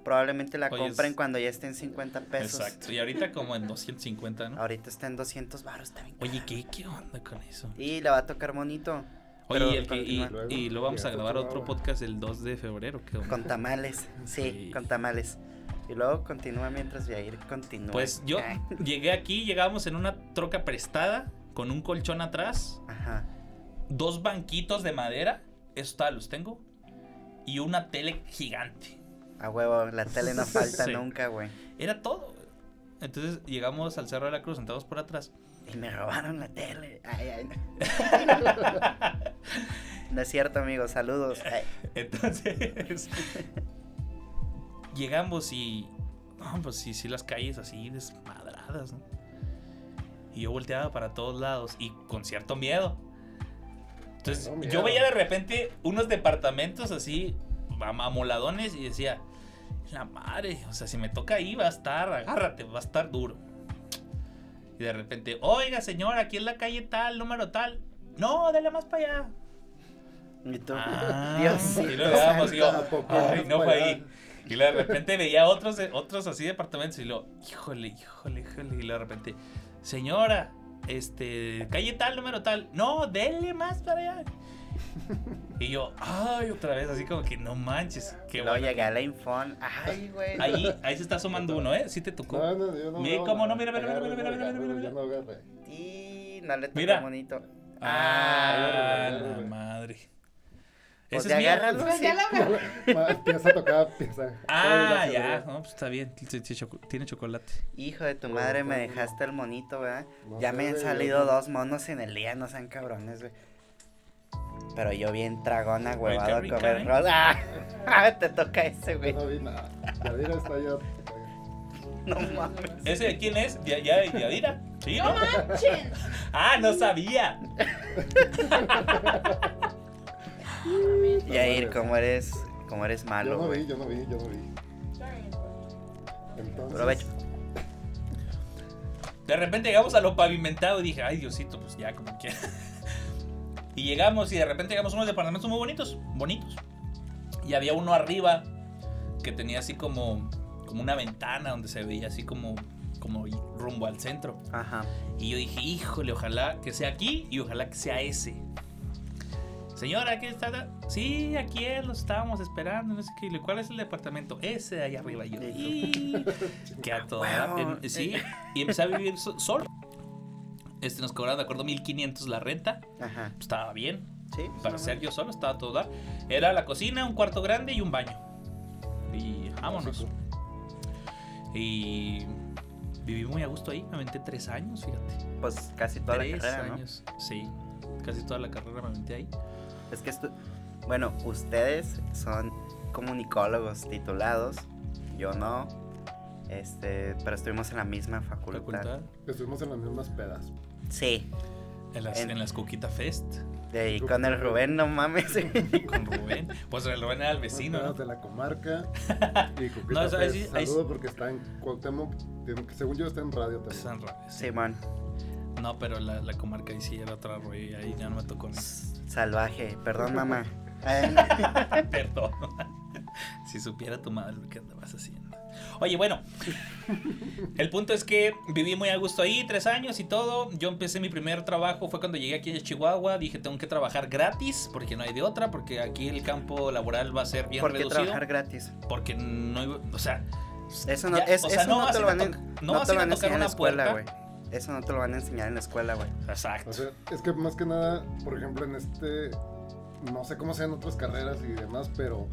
Speaker 2: probablemente la
Speaker 3: Oye,
Speaker 2: compren
Speaker 3: es-
Speaker 2: cuando ya esté en 50 pesos.
Speaker 3: Exacto. Y ahorita como en 250, ¿no?
Speaker 2: Ahorita está en 200 baros también.
Speaker 3: Oye, ¿qué, ¿qué onda con eso?
Speaker 2: Y le va a tocar bonito.
Speaker 3: Oye,
Speaker 2: Pero
Speaker 3: y, el que- y, y lo vamos a grabar otro podcast el 2 de febrero. ¿qué onda?
Speaker 2: Con tamales. Sí,
Speaker 3: Sí.
Speaker 2: con tamales. Y luego continúa mientras Jair continúa.
Speaker 3: Pues yo
Speaker 2: Ay, <laughs>
Speaker 3: llegué aquí, llegamos en una troca prestada, con un colchón atrás,
Speaker 2: Ajá.
Speaker 3: dos banquitos de madera, eso todavía los tengo, y una tele gigante.
Speaker 2: A huevo, la tele no <laughs> falta
Speaker 3: Sí.
Speaker 2: nunca, güey.
Speaker 3: Era todo. Entonces llegamos al Cerro de la Cruz, sentados por atrás.
Speaker 2: Y me robaron la tele. Ay, ay. No es cierto, amigos. Saludos. Ay,
Speaker 3: Entonces, llegamos y. No, pues sí, sí, las calles así desmadradas, ¿no? Y yo volteaba para todos lados y con cierto miedo. Entonces, yo veía de repente unos departamentos así, am- amoladones, y decía, la madre, o sea, si me toca ahí va a estar, agárrate, va a estar duro. Y de repente, oiga, señora, aquí es la calle tal, número tal. No, dale más para allá.
Speaker 2: Y tú,
Speaker 3: Ah,
Speaker 2: Dios
Speaker 3: y luego dábamos y yo,
Speaker 1: ¿A poco
Speaker 3: ay, no fue ahí. Y de repente veía otros, otros así departamentos y luego, híjole, híjole, híjole. Y de repente, señora, este, calle tal, número tal. No, dele más para allá. Y yo, ay, otra vez, así como que no manches. Qué
Speaker 2: Luego
Speaker 3: bueno.
Speaker 2: llegué a la Infon. Ay, güey.
Speaker 3: Ahí, ahí se está asomando uno, ¿eh? Sí te tocó.
Speaker 1: No, no, yo no.
Speaker 3: Mira, ¿cómo no? Mira, mira, mira, mira, mira, mira, mira.
Speaker 1: Yo no agarré.
Speaker 2: Y no le tocó
Speaker 3: Mira.
Speaker 2: bonito.
Speaker 3: Ah,
Speaker 1: Ay,
Speaker 3: la
Speaker 1: güey.
Speaker 3: madre.
Speaker 2: Pues
Speaker 3: Ese
Speaker 2: de
Speaker 3: es mío.
Speaker 2: agárralo.
Speaker 4: Pues ya lo agarré. <laughs>
Speaker 1: Ma- Pieza tocada, pieza.
Speaker 3: Ah,
Speaker 1: Ay,
Speaker 3: ya. No, pues está bien. Tiene choco- Tiene chocolate.
Speaker 2: Hijo de tu madre, me dejaste el monito, ¿verdad?
Speaker 1: No
Speaker 2: ya me han salido
Speaker 1: no-
Speaker 2: dos monos en el día, no sean cabrones, güey. Pero yo bien tragona, huevado, a comer
Speaker 3: ¿eh?
Speaker 2: rosa. <laughs> Ah, te toca ese,
Speaker 1: Yo
Speaker 2: güey.
Speaker 1: no vi nada. Yadira está allá. <laughs>
Speaker 2: No mames.
Speaker 3: ¿Ese de quién es? ¿Ya, ya, Yadira? ¿Sí,
Speaker 4: ¡No manchen! <laughs>
Speaker 3: Ah, no sabía.
Speaker 2: Y ahí, como eres, como eres malo,
Speaker 1: Yo no
Speaker 2: güey.
Speaker 1: vi, yo no vi, yo no vi. Entonces.
Speaker 2: Provecho.
Speaker 3: De repente llegamos a lo pavimentado y dije, ay, Diosito, pues ya, como que. Y llegamos y de repente llegamos a unos departamentos muy bonitos, bonitos. Y había uno arriba que tenía así como, como una ventana donde se veía así como, como rumbo al centro.
Speaker 2: Ajá.
Speaker 3: Y yo dije, híjole, ojalá que sea aquí y ojalá que sea ese. Señora, aquí está. Sí, aquí es, lo estábamos esperando. No sé qué. ¿Cuál es el departamento? Ese de allá arriba. Y yo, "Y", que a toda- en- sí. Y empecé a vivir so- solo. Este, nos cobraron, de acuerdo, 1500 la renta.
Speaker 2: Ajá.
Speaker 3: Pues, estaba bien.
Speaker 2: Sí.
Speaker 3: Para ser yo solo, estaba todo dar. Era la cocina, un cuarto grande y un baño. Y vámonos. Y viví muy a gusto ahí. Me aventé tres años, fíjate.
Speaker 2: Pues casi toda la
Speaker 3: Tres
Speaker 2: carrera, ¿no?
Speaker 3: años. Sí, casi toda la carrera me aventé ahí.
Speaker 2: Es que esto, bueno, ustedes son comunicólogos titulados, yo no. Este, pero estuvimos en la misma facultad.
Speaker 3: Facultad.
Speaker 1: Estuvimos en las mismas pedas.
Speaker 2: Sí,
Speaker 3: En las,
Speaker 2: En-
Speaker 3: en las Fest.
Speaker 2: De ahí con el Rubén, no mames. <laughs>
Speaker 3: con Rubén. Pues el Rubén era el vecino, ¿no?
Speaker 1: de la comarca. <laughs> y
Speaker 3: No, eso ahí sí- ahí
Speaker 1: saludo porque está en Cuauhtémoc. Según yo está en radio también.
Speaker 3: San Ra- sí.
Speaker 2: Simón,
Speaker 3: No, pero la, la comarca ahí sí era otra rollo y ahí ya no me tocó ni.
Speaker 2: salvaje. Perdón, mamá. Ay, <laughs>
Speaker 3: Perdón. si supiera tu madre lo que andabas haciendo. Oye, bueno. El punto es que viví muy a gusto ahí, tres años y todo. Yo empecé mi primer trabajo, fue cuando llegué aquí a Chihuahua. Dije, tengo que trabajar gratis, porque no hay de otra, porque aquí el campo laboral va a ser bien
Speaker 2: ¿Por qué
Speaker 3: reducido.
Speaker 2: trabajar gratis?
Speaker 3: Porque no, iba- o sea,
Speaker 2: Eso no,
Speaker 3: Ya,
Speaker 2: es,
Speaker 3: o sea,
Speaker 2: eso
Speaker 3: no
Speaker 2: te lo van a,
Speaker 3: no
Speaker 2: te van a
Speaker 3: tocar
Speaker 2: en la escuela, güey. Eso no te lo van a enseñar en la escuela, güey.
Speaker 3: exacto.
Speaker 1: O sea, es que más que nada, por ejemplo, en este, no sé cómo sean otras carreras y demás, pero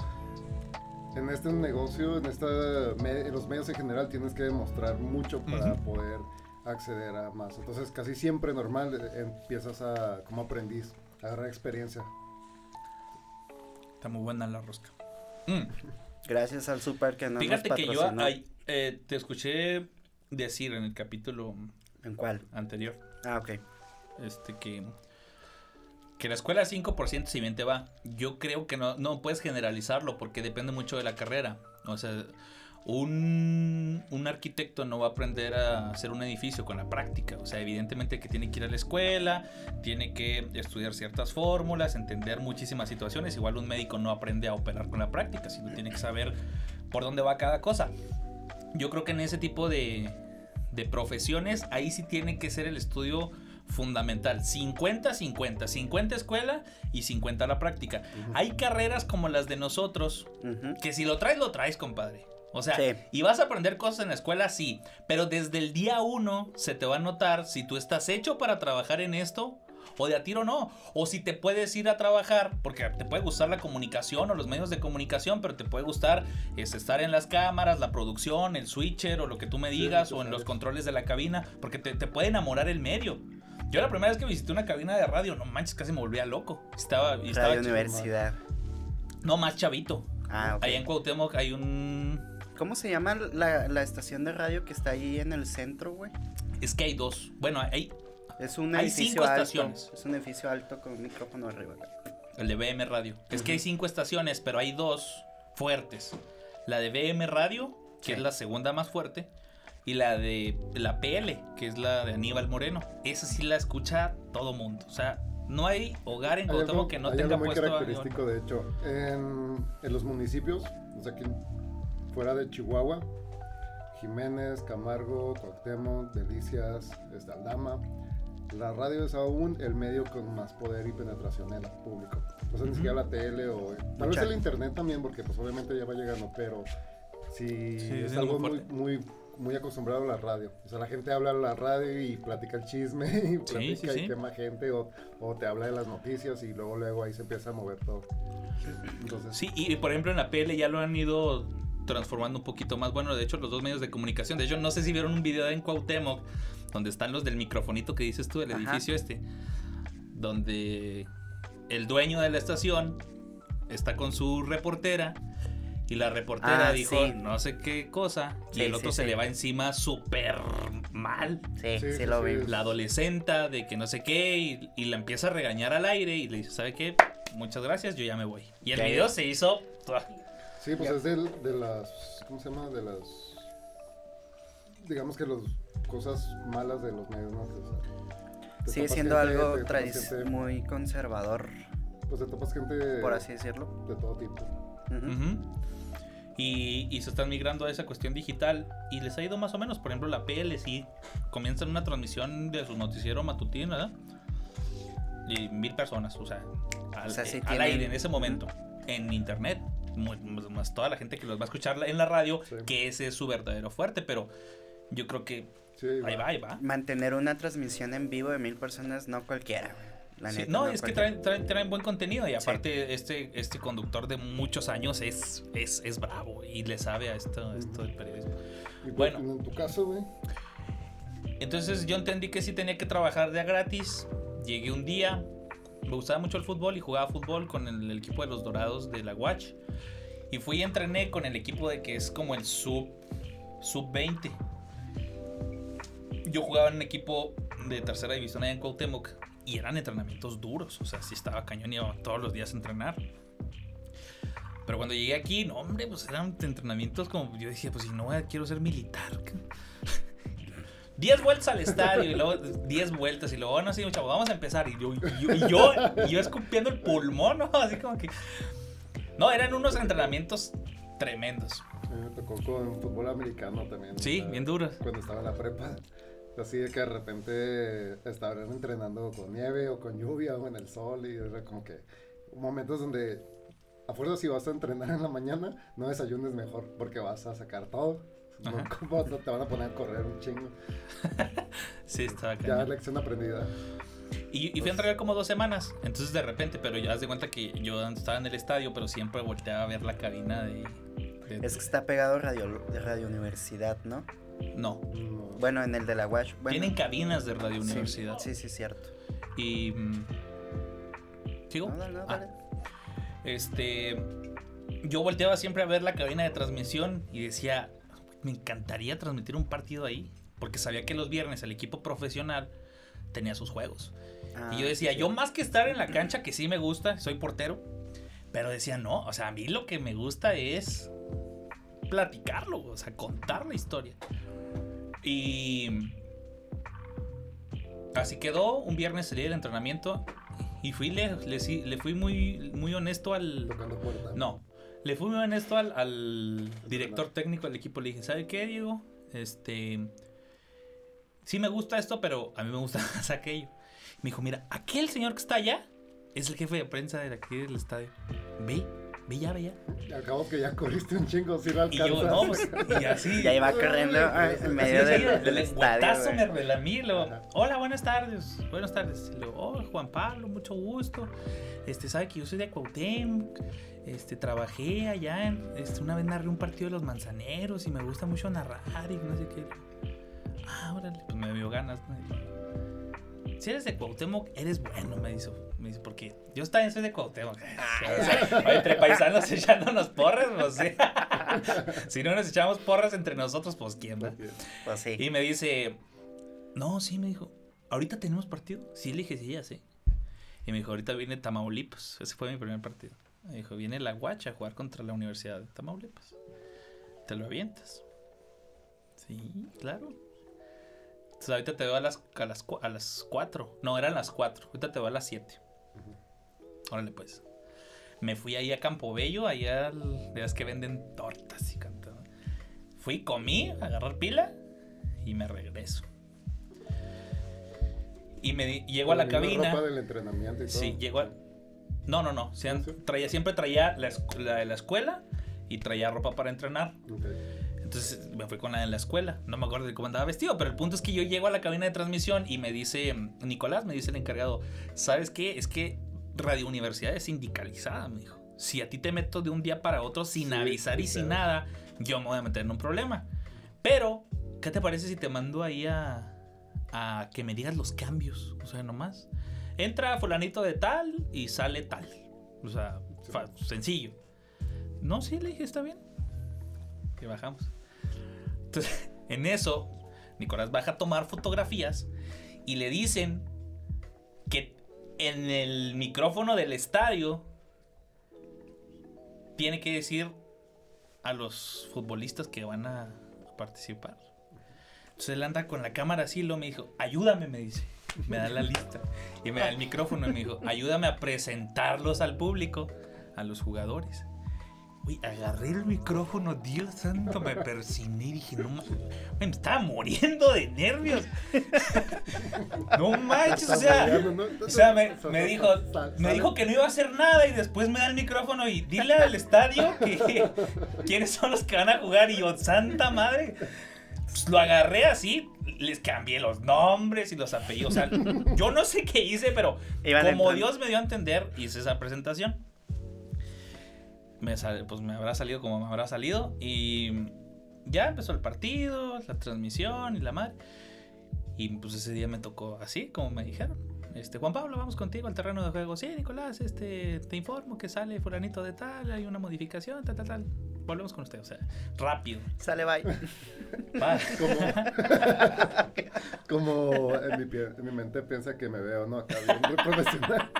Speaker 1: en este negocio, en, esta, en los medios en general, tienes que demostrar mucho para poder acceder a más. Entonces, casi siempre normal eh, empiezas a, como aprendiz, a agarrar experiencia.
Speaker 3: Está muy buena la rosca. Mm. <laughs>
Speaker 2: Gracias al super que no
Speaker 3: Fíjate
Speaker 2: nos
Speaker 3: que yo ay, eh, te escuché decir en el capítulo
Speaker 2: ¿En cuál?
Speaker 3: anterior
Speaker 2: Ah, ok.
Speaker 3: este que que la escuela 5% si bien te va. Yo creo que no, no puedes generalizarlo porque depende mucho de la carrera. O sea, un, un arquitecto no va a aprender a hacer un edificio con la práctica. O sea, evidentemente que tiene que ir a la escuela, tiene que estudiar ciertas fórmulas, entender muchísimas situaciones. Igual un médico no aprende a operar con la práctica, sino tiene que saber por dónde va cada cosa. Yo creo que en ese tipo de, de profesiones, ahí sí tiene que ser el estudio fundamental. 50-50. 50 escuela y 50 la práctica. Hay carreras como las de nosotros que si lo traes, lo traes, compadre. O sea,
Speaker 2: Sí.
Speaker 3: y vas a aprender cosas en la escuela, sí. Pero desde el día uno se te va a notar si tú estás hecho para trabajar en esto o de a tiro no. O si te puedes ir a trabajar, porque te puede gustar la comunicación o los medios de comunicación, pero te puede gustar es, estar en las cámaras, la producción, el switcher o lo que tú me digas o en los controles de la cabina, porque te, te puede enamorar el medio. Yo la primera vez que visité una cabina de radio, no manches, casi me volvía loco. Estaba, y estaba
Speaker 2: Radio Universidad.
Speaker 3: no más chavito.
Speaker 2: Ah, ok.
Speaker 3: Allá en Cuauhtémoc hay un
Speaker 2: ¿Cómo se llama la, la estación de radio que está ahí en el centro, güey?
Speaker 3: Es que hay dos. Bueno, hay
Speaker 2: Es un
Speaker 3: Hay
Speaker 2: edificio
Speaker 3: cinco
Speaker 2: alto.
Speaker 3: estaciones.
Speaker 2: Es un edificio alto con un micrófono arriba.
Speaker 3: el de BM Radio. Es que hay cinco estaciones, pero hay dos fuertes. La de BM Radio, que
Speaker 2: Sí.
Speaker 3: es la segunda más fuerte, y la de la PL, que es la de Aníbal Moreno. Esa sí la escucha todo mundo. O sea, no hay hogar en Cuauhtémoc que no
Speaker 1: hay
Speaker 3: tenga
Speaker 1: algo muy
Speaker 3: puesto a Aníbal.
Speaker 1: característico, de hecho, en, en los municipios, o sea, aquí fuera de Chihuahua, Jiménez, Camargo, Cuauhtémoc, Delicias, este, Aldama, la radio es aún el medio con más poder y penetración en el público. O sea, ni siquiera la tele o tal vez el internet también, porque pues obviamente ya va llegando, pero sí,
Speaker 3: Sí,
Speaker 1: es
Speaker 3: es
Speaker 1: algo
Speaker 3: muy
Speaker 1: muy. Muy, acostumbrado a la radio. O sea, la gente habla a la radio y platica el chisme <laughs> y platica
Speaker 3: sí,
Speaker 1: y
Speaker 3: sí.
Speaker 1: quema gente o, o te habla de las noticias y luego luego ahí se empieza a mover todo. Entonces,
Speaker 3: Sí, y por ejemplo en la PL ya lo han ido transformando un poquito más. Bueno, de hecho los dos medios de comunicación. De hecho, no sé si vieron un video en Cuauhtémoc donde están los del microfonito que dices tú, del
Speaker 2: Ajá.
Speaker 3: edificio este. Donde el dueño de la estación está con su reportera y la reportera
Speaker 2: Ah,
Speaker 3: dijo
Speaker 2: sí.
Speaker 3: no sé qué cosa y
Speaker 2: Sí,
Speaker 3: el otro
Speaker 2: sí,
Speaker 3: se
Speaker 2: sí.
Speaker 3: le va encima súper mal.
Speaker 2: Sí,
Speaker 1: Sí,
Speaker 2: sí,
Speaker 1: sí,
Speaker 2: lo vi.
Speaker 3: La adolescenta de que no sé qué y, y la empieza a regañar al aire y le dice, ¿sabe qué? Muchas gracias, yo ya me voy. Y el
Speaker 2: Ya,
Speaker 3: video
Speaker 2: ya.
Speaker 3: se hizo...
Speaker 1: sí, pues
Speaker 2: Ya.
Speaker 1: es de las, ¿cómo se llama? De las, digamos que las cosas malas de los medios, ¿no?
Speaker 2: Sigue siendo
Speaker 1: gente-
Speaker 2: algo
Speaker 1: gente-
Speaker 2: muy conservador,
Speaker 1: Pues te topas gente
Speaker 2: por así decirlo.
Speaker 1: de todo tipo.
Speaker 3: Y, y se están migrando a esa cuestión digital y les ha ido más o menos. Por ejemplo, la PL sí comienzan una transmisión de su noticiero matutino, ¿verdad? Y mil personas, o sea, al,
Speaker 2: O sea, sí
Speaker 3: eh, al
Speaker 2: tienen-
Speaker 3: aire en ese momento, en internet. mu- Más, más toda la gente que los va a escuchar en la radio,
Speaker 1: Sí.
Speaker 3: que ese es su verdadero fuerte, pero yo creo que
Speaker 1: Sí,
Speaker 3: ahí va, ahí va.
Speaker 2: Mantener una transmisión en vivo de mil personas, no cualquiera, güey. La
Speaker 3: Sí,
Speaker 2: neta,
Speaker 3: no, es que traen, traen, traen buen contenido y aparte este, este conductor de muchos años es, es, es bravo y le sabe a esto, esto del periodismo.
Speaker 1: Y
Speaker 3: Bueno.
Speaker 1: bueno. en tu caso, güey,
Speaker 3: Entonces yo entendí que sí tenía que trabajar de a gratis. Llegué un día, me gustaba mucho el fútbol y jugaba fútbol con el, el equipo de los Dorados de la Watch. Y fui y entrené con el equipo de que es como el sub, sub 20. Yo jugaba en un equipo de tercera división allá en Cuauhtémoc Y eran entrenamientos duros, o sea, sí estaba cañón y iba todos los días a entrenar. Pero cuando llegué aquí, no, hombre, pues eran entrenamientos como. Yo decía, pues si no quiero ser militar. 10 <laughs> vueltas al estadio y luego 10 vueltas y luego, bueno, sí, chavo, vamos a empezar. Y yo, y yo, y yo, y yo escupiendo el pulmón, ¿no? <laughs> Así como que. No, eran unos entrenamientos tremendos.
Speaker 1: Mí me tocó con fútbol americano también.
Speaker 3: Sí, bien duros.
Speaker 1: Cuando estaba en la prepa. Así de que de repente estaban entrenando con nieve o con lluvia o en el sol y era como que momentos donde a fuerza si vas a entrenar en la mañana no desayunes mejor porque vas a sacar todo. No. <laughs> ¿cómo te van a poner a correr un chingo. <laughs>
Speaker 3: Sí, estaba
Speaker 1: Ya
Speaker 3: cañón.
Speaker 1: lección aprendida.
Speaker 3: Y, y fui a entrenar como dos semanas. Entonces, de repente, pero ya haz de cuenta que yo estaba en el estadio, pero siempre volteaba a ver la cabina de. de-
Speaker 2: Es que está pegado Radio, Radio Universidad, ¿no?
Speaker 3: No.
Speaker 1: No.
Speaker 2: Bueno, en el de la Wash. Bueno,
Speaker 3: Tienen cabinas de Radio Universidad.
Speaker 2: Sí, sí, cierto.
Speaker 3: Y. mm, ¿Sigo?
Speaker 2: No, no,
Speaker 3: Ah,
Speaker 2: dale.
Speaker 3: este. Yo volteaba siempre a ver la cabina de transmisión y decía, me encantaría transmitir un partido ahí, porque sabía que los viernes el equipo profesional tenía sus juegos.
Speaker 2: Ah,
Speaker 3: y yo decía,
Speaker 2: sí,
Speaker 3: yo más que estar en la cancha, que sí me gusta, soy portero, pero decía, no, o sea, a mí lo que me gusta es platicarlo, o sea, contar la historia. Y así quedó, un viernes salí del entrenamiento y fui, le, le, fui muy, muy honesto al...
Speaker 1: Tocando puerta.
Speaker 3: No, le fui muy honesto al, al director técnico del equipo. Le dije, ¿sabe qué, Diego? Este. Sí me gusta esto, pero a mí me gusta <laughs> más aquello. Me dijo, mira, aquel señor que está allá es el jefe de prensa de aquí del estadio. Ve, ve ya, ve ya.
Speaker 1: Y al cabo que ya corriste un chingo, si lo
Speaker 3: Y
Speaker 1: alcanzas.
Speaker 3: yo, no, pues, y así. <laughs>
Speaker 2: Ya iba corriendo en medio
Speaker 3: Sí, sí,
Speaker 2: del,
Speaker 3: del
Speaker 2: estadio.
Speaker 3: me relamí, luego, hola, buenas tardes, buenas tardes. Y luego, oh, Juan Pablo, mucho gusto. Este, sabe que yo soy de Cuauhtémoc, este, trabajé allá, en, este, una vez narré un partido de los manzaneros y me gusta mucho narrar y no sé qué. Ah, órale, pues me dio ganas, ¿no? Si eres de Cuauhtémoc, eres bueno, me dice, me dice, porque yo también soy de Cuauhtémoc. O sea, entre paisanos echándonos porras, pues sí. <laughs> si no nos echamos porras entre nosotros, pues quién va.
Speaker 2: Pues sí.
Speaker 3: Y me dice, no, sí, me dijo, ¿ahorita tenemos partido? Sí, le dije, sí, ya sé. Y me dijo, ahorita viene Tamaulipas. Ese fue mi primer partido. Me dijo, viene la Guacha a jugar contra la Universidad de Tamaulipas. ¿Te lo avientas? Sí, claro. Entonces ahorita te veo a las, a las, a las 4. No, eran las 4. Ahorita te veo a las 7. Órale, pues. Me fui ahí a Campo Bello, allá al- de las que venden tortas y cantando. Fui, comí, a agarrar pila y me regreso. Y me di- llego a la cabina.
Speaker 1: ropa del entrenamiento y todo.
Speaker 3: Sí, llego a... No, no, no. sean-
Speaker 1: ¿Sí?
Speaker 3: traía, siempre traía la, la de la escuela y traía ropa para entrenar.
Speaker 1: Ok.
Speaker 3: Entonces me fui con la de la escuela. No me acuerdo de cómo andaba vestido, pero el punto es que yo llego a la cabina de transmisión y me dice Nicolás, me dice el encargado, ¿sabes qué? Es que Radio Universidad es sindicalizada, me dijo. Si a ti te meto de un día para otro sin
Speaker 1: Sí,
Speaker 3: avisar y sin nada, yo me voy a meter en un problema. Pero, ¿qué te parece si te mando ahí a, a que me digas los cambios? O sea, nomás. Entra fulanito de tal y sale tal. O sea,
Speaker 1: Sí.
Speaker 3: sencillo. No, sí, le dije, está bien. Y bajamos. Entonces, <laughs> en eso, Nicolás baja a tomar fotografías y le dicen que en el micrófono del estadio tiene que decir a los futbolistas que van a, participar. Entonces él anda con la cámara así y luego me dijo, ayúdame, me dice. Me da la lista y me da el micrófono y me dijo, ayúdame a presentarlos al público, a los jugadores. Uy, agarré el micrófono, Dios santo, me persiné y dije, no mames, me estaba muriendo de nervios. <laughs> No manches, o sea, o sea, me, me dijo, me dijo que no iba a hacer nada y después me da el micrófono y dile al estadio que <laughs> quiénes son los que van a jugar y yo, santa madre. Pues lo agarré así, les cambié los nombres y los apellidos. O sea, yo no sé qué hice, pero
Speaker 2: Iban
Speaker 3: como
Speaker 2: entrando.
Speaker 3: Dios me dio a entender, hice esa presentación. Me sal- pues me habrá salido como me habrá salido. Y ya empezó el partido, la transmisión y la madre. Y pues ese día me tocó así, como me dijeron. Este, Juan Pablo, vamos contigo al terreno de juego. Sí, Nicolás, este, te informo que sale fulanito de tal, hay una modificación, tal, tal, tal. volvemos con usted, o sea, rápido.
Speaker 2: Sale, bye.
Speaker 3: Va. <laughs> <laughs>
Speaker 1: Como en mi, en mi mente piensa que me veo, ¿no? Acá bien profesional.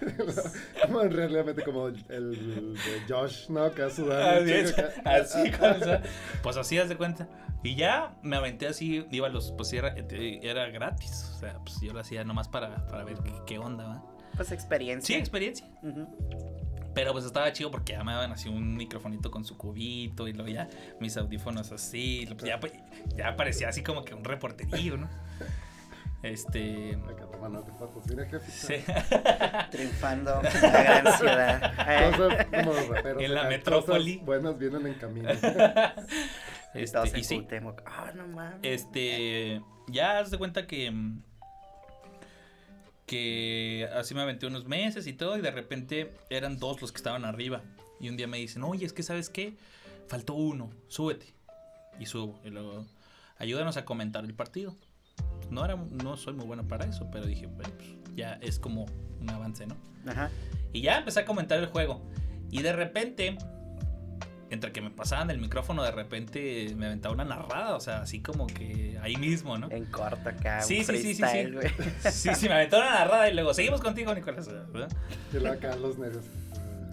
Speaker 1: <laughs> como en realmente como el, el de Josh, ¿no? Acá sudando.
Speaker 3: Así,
Speaker 1: un chingo
Speaker 3: es,
Speaker 1: acá.
Speaker 3: así, con pues así haz de cuenta. Y ya me aventé así, iba a los, pues era, era gratis. O sea, pues yo lo hacía nomás para, para ver qué, qué onda, ¿va?
Speaker 2: Pues experiencia.
Speaker 3: Sí, experiencia.
Speaker 2: Ujú.
Speaker 3: Pero pues estaba chido porque ya me daban así un microfonito con su cubito y luego ya mis audífonos así. pues ya, pues, ya parecía así como que un reporterío, ¿no? Este. Sí. <laughs>
Speaker 2: Triunfando en <laughs> la gran ciudad. Eh,
Speaker 1: Cosas como los raperos.
Speaker 3: En la metrópoli.
Speaker 1: cosas buenas vienen en camino. <laughs>
Speaker 2: y
Speaker 3: Este,
Speaker 2: en
Speaker 3: y sí,
Speaker 2: Cuauhtémoc. Ah, no mames.
Speaker 3: este. Ya haz de cuenta que. Que así me aventé unos meses y todo, y de repente eran dos los que estaban arriba. Y un día me dicen, oye, es que sabes qué, faltó uno, súbete. Y subo. Y luego, ayúdanos a comentar el partido. No, era, no soy muy bueno para eso, pero dije, bueno, pues ya es como un avance, ¿no?
Speaker 2: Ajá.
Speaker 3: Y ya empecé a comentar el juego. Y de repente, entre que me pasaban el micrófono, de repente me aventaba una narrada, o sea, así como que ahí mismo, ¿no?
Speaker 2: En corto acá.
Speaker 3: Sí, sí, sí, sí, sí. <laughs> Sí, sí, me aventó una narrada y luego seguimos contigo, Nicolás. ¿verdad?
Speaker 1: Y luego acá los nervios.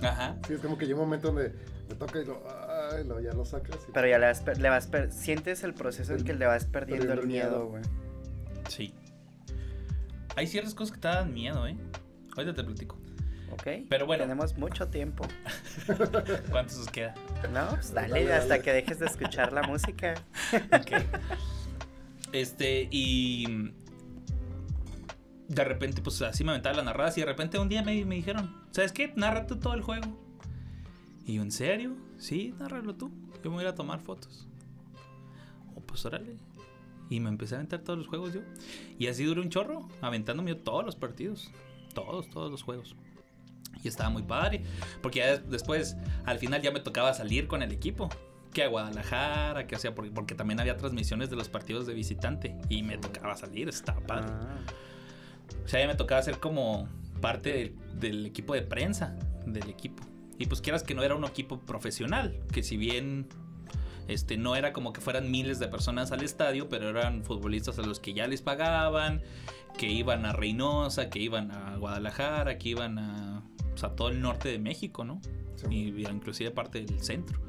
Speaker 3: Ajá.
Speaker 1: Sí, es como que llega un momento donde me toca y lo, ay, lo, ya lo sacas. y-
Speaker 2: Pero ya le vas, per- le vas per- sientes el proceso en que le vas perdiendo
Speaker 1: Perdiendo
Speaker 2: el miedo. güey.
Speaker 3: Sí. Hay ciertas cosas que te dan miedo, ¿eh? Ahorita te platico.
Speaker 2: ¿Ok?
Speaker 3: Pero bueno.
Speaker 2: Tenemos mucho tiempo. <laughs>
Speaker 3: ¿Cuántos os queda?
Speaker 2: No, pues dale,
Speaker 1: Dale,
Speaker 2: hasta que dejes de escuchar la música. <laughs>
Speaker 3: Ok. Este, y. De repente, pues así me aventaba las narradas. Y de repente un día me, me dijeron: ¿Sabes qué? Narra tú todo el juego. Y yo, ¿en serio? Sí, nárralo tú. Yo me voy a ir a tomar fotos. Oh, pues órale. Y me empecé a aventar todos los juegos yo. Y así duré un chorro, aventándome yo todos los partidos. Todos, todos los juegos. Y estaba muy padre. Porque ya des- después, al final ya me tocaba salir con el equipo. Que a Guadalajara, que hacía, porque, porque también había transmisiones de los partidos de visitante. Y me tocaba salir, estaba padre.
Speaker 2: Ah,
Speaker 3: O sea, ya me tocaba ser como parte del, del equipo de prensa del equipo. Y pues quieras que no era un equipo profesional, que si bien este no era como que fueran miles de personas al estadio, pero eran futbolistas a los que ya les pagaban, que iban a Reynosa, que iban a Guadalajara, que iban a, pues, a todo el norte de México, ¿no?
Speaker 1: Sí.
Speaker 3: y inclusive parte del centro.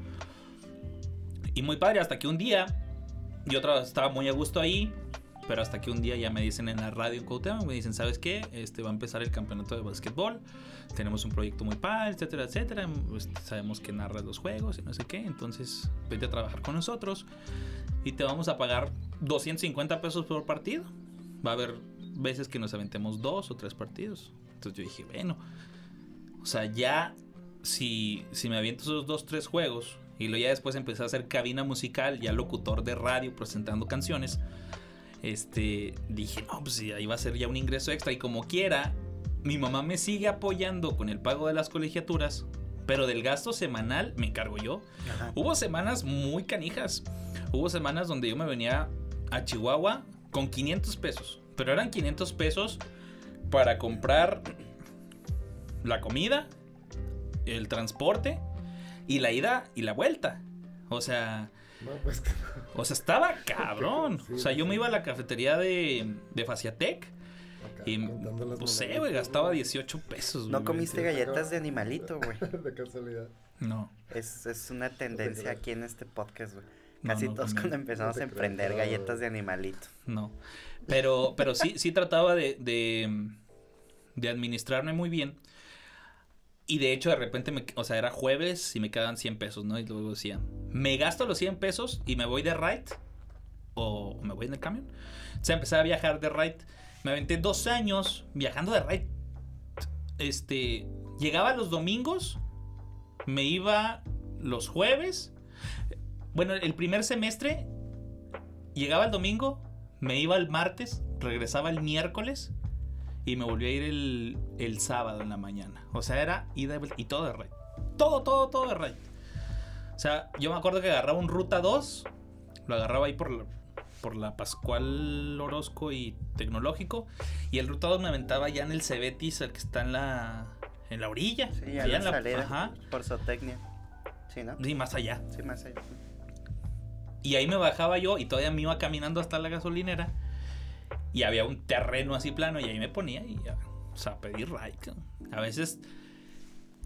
Speaker 3: Y muy padre, hasta que un día yo estaba muy a gusto ahí, pero hasta que un día ya me dicen en la radio en Cuauhtémoc, me dicen, ¿sabes qué? Este va a empezar el campeonato de básquetbol, tenemos un proyecto muy padre, etcétera, etcétera, pues, sabemos que narras los juegos y no sé qué, entonces vete a trabajar con nosotros y te vamos a pagar 250 pesos por partido. Va a haber veces que nos aventemos dos o tres partidos. Entonces yo dije, bueno, o sea, ya si, si me aviento esos dos, tres juegos y luego ya después empecé a hacer cabina musical, ya locutor de radio presentando canciones, este, dije, no, pues ahí va a ser ya un ingreso extra y como quiera, mi mamá me sigue apoyando con el pago de las colegiaturas, pero del gasto semanal me encargo yo.
Speaker 2: ajá.
Speaker 3: Hubo semanas muy canijas. Hubo semanas donde yo me venía a Chihuahua con 500 pesos. Pero eran 500 pesos para comprar la comida, el transporte y la ida y la vuelta. O sea,
Speaker 1: No, pues que
Speaker 3: o sea, estaba cabrón.
Speaker 1: Sí,
Speaker 3: O sea, yo
Speaker 1: sí.
Speaker 3: me iba a la cafetería de, de Faciatec
Speaker 1: acá,
Speaker 3: y,
Speaker 1: las
Speaker 3: pues sé, güey,
Speaker 1: ¿no?
Speaker 3: gastaba 18 pesos.
Speaker 2: No comiste galletas de animalito, güey. <laughs>
Speaker 1: De casualidad.
Speaker 3: No.
Speaker 2: Es, es una tendencia aquí en este podcast, güey.
Speaker 3: No,
Speaker 2: Casi
Speaker 3: no
Speaker 2: todos cuando empezamos
Speaker 1: No
Speaker 2: a emprender
Speaker 1: creo.
Speaker 2: galletas de animalito.
Speaker 3: No. Pero, pero sí, sí trataba de, de, de administrarme muy bien. Y de hecho, de repente, me, o sea, era jueves y me quedaban 100 pesos, ¿no? Y luego decía, ¿me gasto los 100 pesos y me voy de ride? ¿O me voy en el camión? O sea, empecé a viajar de ride. Me aventé dos años viajando de ride. Este, llegaba los domingos, me iba los jueves. Bueno, el primer semestre llegaba el domingo, me iba el martes, regresaba el miércoles y me volví a ir el, el sábado en la mañana. O sea, era ida y todo de raid. Todo, todo, todo de raid. O sea, yo me acuerdo que agarraba un Ruta 2, lo agarraba ahí por la, por la Pascual Orozco y Tecnológico, y el Ruta 2 me aventaba ya en el Cebetis, el que está en la, en la orilla.
Speaker 2: Sí,
Speaker 3: allá en la-
Speaker 2: salida
Speaker 3: ajá.
Speaker 2: por zootecnia. Sí, ¿no?
Speaker 3: Sí, más allá.
Speaker 2: Sí, más allá.
Speaker 3: Y ahí me bajaba yo y todavía me iba caminando hasta la gasolinera. Y había un terreno así plano y ahí me ponía y ya, o sea, a pedir ride. A veces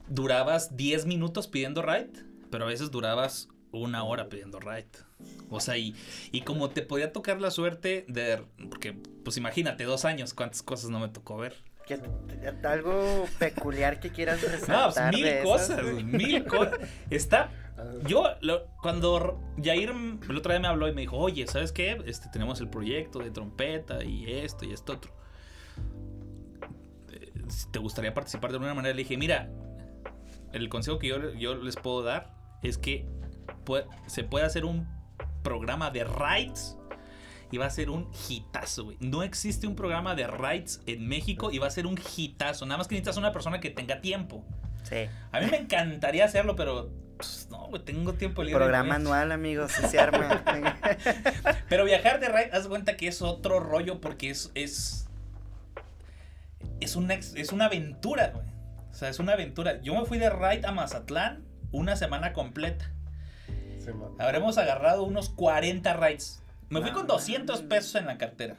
Speaker 3: durabas 10 minutos pidiendo ride, pero a veces durabas una hora pidiendo ride. O sea, y, y como te podía tocar la suerte de... Porque, pues imagínate, dos años, cuántas cosas no me tocó ver.
Speaker 2: ¿Qué- t- ¿Algo peculiar que quieras <laughs>
Speaker 3: No, pues
Speaker 2: resaltar
Speaker 3: mil
Speaker 2: de esas?
Speaker 3: cosas, mil cosas. <laughs> Está Yo, lo- cuando Jair el otro día me habló y me dijo, oye, ¿sabes qué? Este, tenemos el proyecto de trompeta y esto y esto otro. Eh, ¿Te gustaría participar de alguna manera? Le dije, mira, el consejo que yo, yo les puedo dar es que se puede hacer un programa de rides y va a ser un hitazo, güey. No existe un programa de rides en México y va a ser un hitazo. Nada más que necesitas una persona que tenga tiempo.
Speaker 2: Sí.
Speaker 3: A mí me encantaría hacerlo, pero pues, no, güey, tengo tiempo libre.
Speaker 2: Programa
Speaker 3: güey.
Speaker 2: anual, amigos, si se arma. <laughs>
Speaker 3: Pero viajar de ride, haz cuenta que es otro rollo porque es es es una es una aventura, güey. O sea, es una aventura. Yo me fui de ride a Mazatlán una semana completa.
Speaker 1: sí.
Speaker 3: Habremos agarrado unos 40 rides. Me fui
Speaker 2: No
Speaker 3: con 200 pesos en la cartera.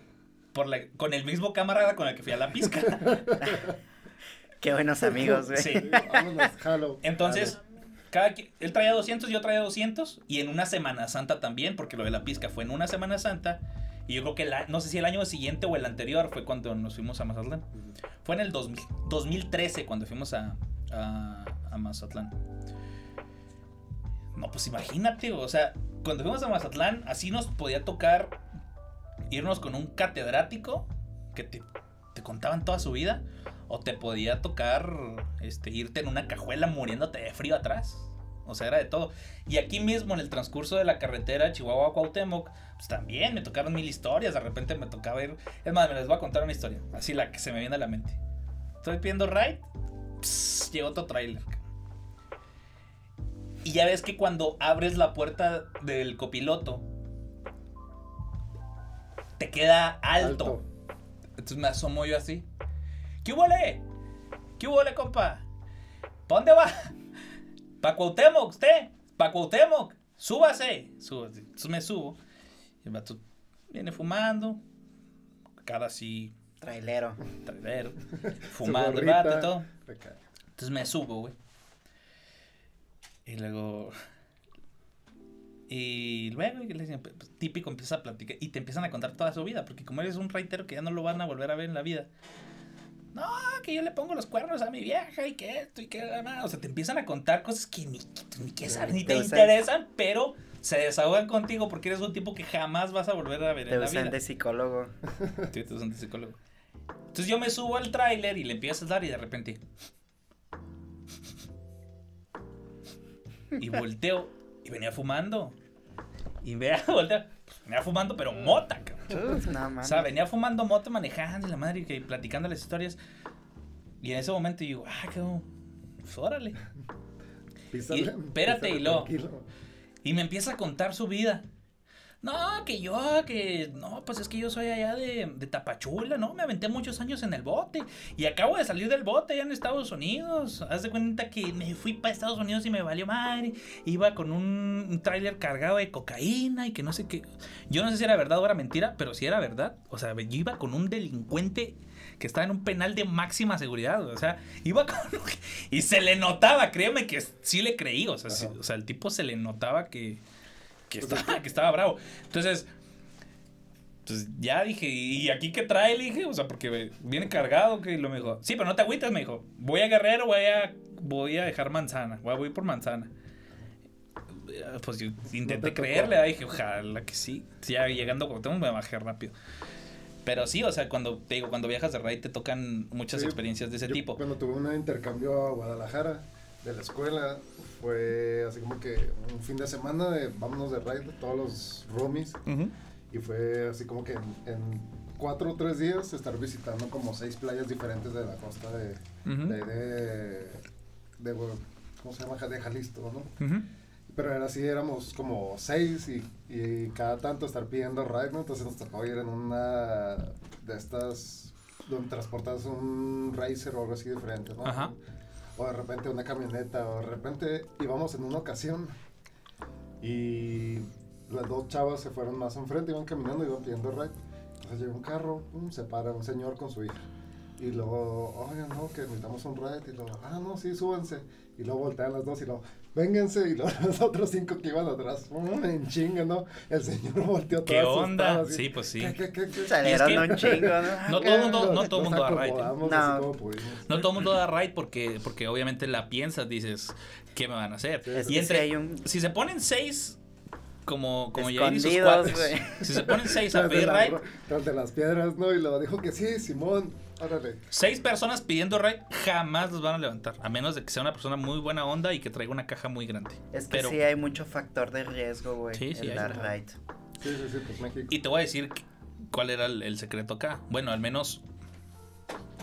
Speaker 3: Por la- con el mismo camarada con el que fui a la pizca. <laughs>
Speaker 2: Qué buenos amigos, güey.
Speaker 3: Sí.
Speaker 1: Sí, vámonos, jalo.
Speaker 3: Entonces, cada él traía 200, yo traía 200. Y en una Semana Santa también, porque lo de la pizca fue en una Semana Santa. Y yo creo que la- no sé si el año siguiente o el anterior fue cuando nos fuimos a Mazatlán. Fue en el 2000 2013 cuando fuimos a, a, a Mazatlán. No, pues imagínate, o sea, cuando fuimos a Mazatlán, así nos podía tocar irnos con un catedrático que te, te contaban toda su vida. O te podía tocar este, irte en una cajuela muriéndote de frío atrás. O sea, era de todo. Y aquí mismo, en el transcurso de la carretera Chihuahua a Cuauhtémoc, pues también me tocaron mil historias. De repente me tocaba ir. Es más, me les voy a contar una historia. Así la que se me viene a la mente. Estoy pidiendo ride. pss, llegó otro trailer. Y ya ves que cuando abres la puerta del copiloto, te queda alto. Entonces me asomo yo así. ¿Qué huele? ¿Qué huele, compa? ¿Pa dónde va? Pa' Cuauhtémoc, usted. Pa' Cuauhtémoc. Súbase. Súbase. Entonces me subo. Y el vato viene fumando. Cara así,
Speaker 2: Trailero.
Speaker 3: trailero. <laughs> Fumando el vato y todo. Entonces me subo, güey. Y luego. Y luego, dicen, pues, típico, empieza a platicar. Y te empiezan a contar toda su vida. Porque como eres un reitero que ya no lo van a volver a ver en la vida. No, que yo le pongo los cuernos a mi vieja y que esto y que la madre". O sea, te empiezan a contar cosas que ni, ni que sabes, ni te interesan, pero se desahogan contigo porque eres un tipo que jamás vas a volver a ver
Speaker 2: Te
Speaker 3: en la
Speaker 2: usan
Speaker 3: vida.
Speaker 2: de psicólogo.
Speaker 3: Sí, te usan de psicólogo. Entonces yo me subo al tráiler y le empiezo a dar y de repente. Y volteo y venía fumando. Y vea, <laughs> volteo. venía fumando, pero mota, cabrón. <laughs> O sea, venía fumando moto, manejando y la madre y que platicando las historias. Y en ese momento yo, ah, qué bueno, pues, órale.
Speaker 1: Písale,
Speaker 3: Y- espérate,
Speaker 1: písale
Speaker 3: y
Speaker 1: tranquilo.
Speaker 3: Y me empieza a contar su vida. No, que yo, que no, pues es que yo soy allá de, de Tapachula, ¿no? Me aventé muchos años en el bote. Y acabo de salir del bote allá en Estados Unidos. Haz de cuenta que me fui para Estados Unidos y me valió madre. Iba con un, un tráiler cargado de cocaína y que no sé qué. Yo no sé si era verdad o era mentira, pero si era verdad. O sea, yo iba con un delincuente que estaba en un penal de máxima seguridad. O sea, iba con. <laughs> Y se le notaba, créeme que sí le creí. O sea, sí- o sea el tipo se le notaba que, que, estaba, <laughs> que estaba bravo. Entonces, pues ya dije, ¿y aquí qué trae? Le dije, o sea, porque viene cargado, que lo me dijo, sí, pero no te agüites, me dijo, voy a Guerrero, voy a, voy a dejar manzana, voy a voy por manzana. Pues yo intenté creerle, dije, ojalá que sí. Ya llegando a Cuauhtémoc me bajé rápido. Pero sí, o sea, cuando te digo, cuando viajas de raid te tocan muchas
Speaker 1: Sí,
Speaker 3: experiencias de ese
Speaker 1: yo
Speaker 3: tipo.
Speaker 1: Cuando tuve un intercambio a Guadalajara de la escuela, fue así como que un fin de semana de vámonos de raid, todos los roomies.
Speaker 3: Ujú.
Speaker 1: Y fue así como que en, en cuatro o tres días estar visitando como seis playas diferentes de la costa de,
Speaker 3: Ujú.
Speaker 1: de, de, de, ¿cómo se llama? De Jalisco, ¿no?
Speaker 3: Ujú.
Speaker 1: Pero era así, éramos como seis y, y cada tanto estar pidiendo ride, ¿no? Entonces nos tocó ir en una de estas donde transportas un racer o algo así diferente, ¿no?
Speaker 3: Ajá.
Speaker 1: O de repente una camioneta, o de repente íbamos en una ocasión y las dos chavas se fueron más enfrente, iban caminando, iban pidiendo ride. Entonces llega un carro, pum, se para un señor con su hija. Y luego, oigan, no, que necesitamos un ride. Y luego, ah, no, sí, súbanse. Y luego voltean las dos y luego, vénganse. Y luego <laughs> los otros cinco que iban atrás, pum, en chinga, ¿no? El señor volteó todo
Speaker 3: ¿Qué
Speaker 1: asustado,
Speaker 3: onda?
Speaker 1: así,
Speaker 3: Sí, pues sí.
Speaker 1: ¿qué, qué, qué, qué?
Speaker 2: Salieron
Speaker 3: Y es que-
Speaker 2: un chingo, ¿no? <laughs>
Speaker 3: No todo el mundo, no todo mundo da ride.
Speaker 1: acomodamos
Speaker 2: No.
Speaker 3: No todo el mundo da ride porque, porque obviamente la piensas, dices, ¿qué me van a hacer?
Speaker 2: Es
Speaker 3: y entre,
Speaker 2: sí hay un-
Speaker 3: si se ponen seis, como, como Yair y sus
Speaker 2: Escondidos, <laughs>
Speaker 3: si se ponen seis a pedir ride,
Speaker 1: tras de las piedras, ¿no? Y luego dijo que sí, Simón, órale.
Speaker 3: seis personas pidiendo ride jamás los van a levantar, a menos de que sea una persona muy buena onda y que traiga una caja muy grande.
Speaker 2: Es que
Speaker 3: Pero,
Speaker 2: sí hay mucho factor de riesgo, güey.
Speaker 3: Sí, sí
Speaker 2: el dar ride.
Speaker 1: Sí, sí, sí, pues México.
Speaker 3: y te voy a decir cuál era el, el secreto acá. Bueno, al menos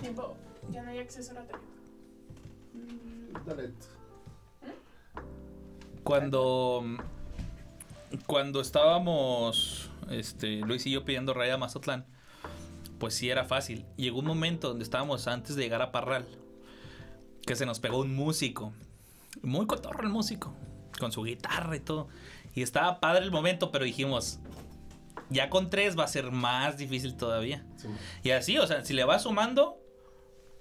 Speaker 4: Tiempo, ya no hay acceso a la tarjeta.
Speaker 1: Dale.
Speaker 3: cuando cuando estábamos este Luis y yo pidiendo raya a Mazatlán pues sí era fácil llegó un momento donde estábamos antes de llegar a Parral que se nos pegó un músico muy cotorro el músico con su guitarra y todo y estaba padre el momento pero dijimos ya con tres va a ser más difícil todavía
Speaker 1: Simón.
Speaker 3: y así, o sea, si le vas sumando,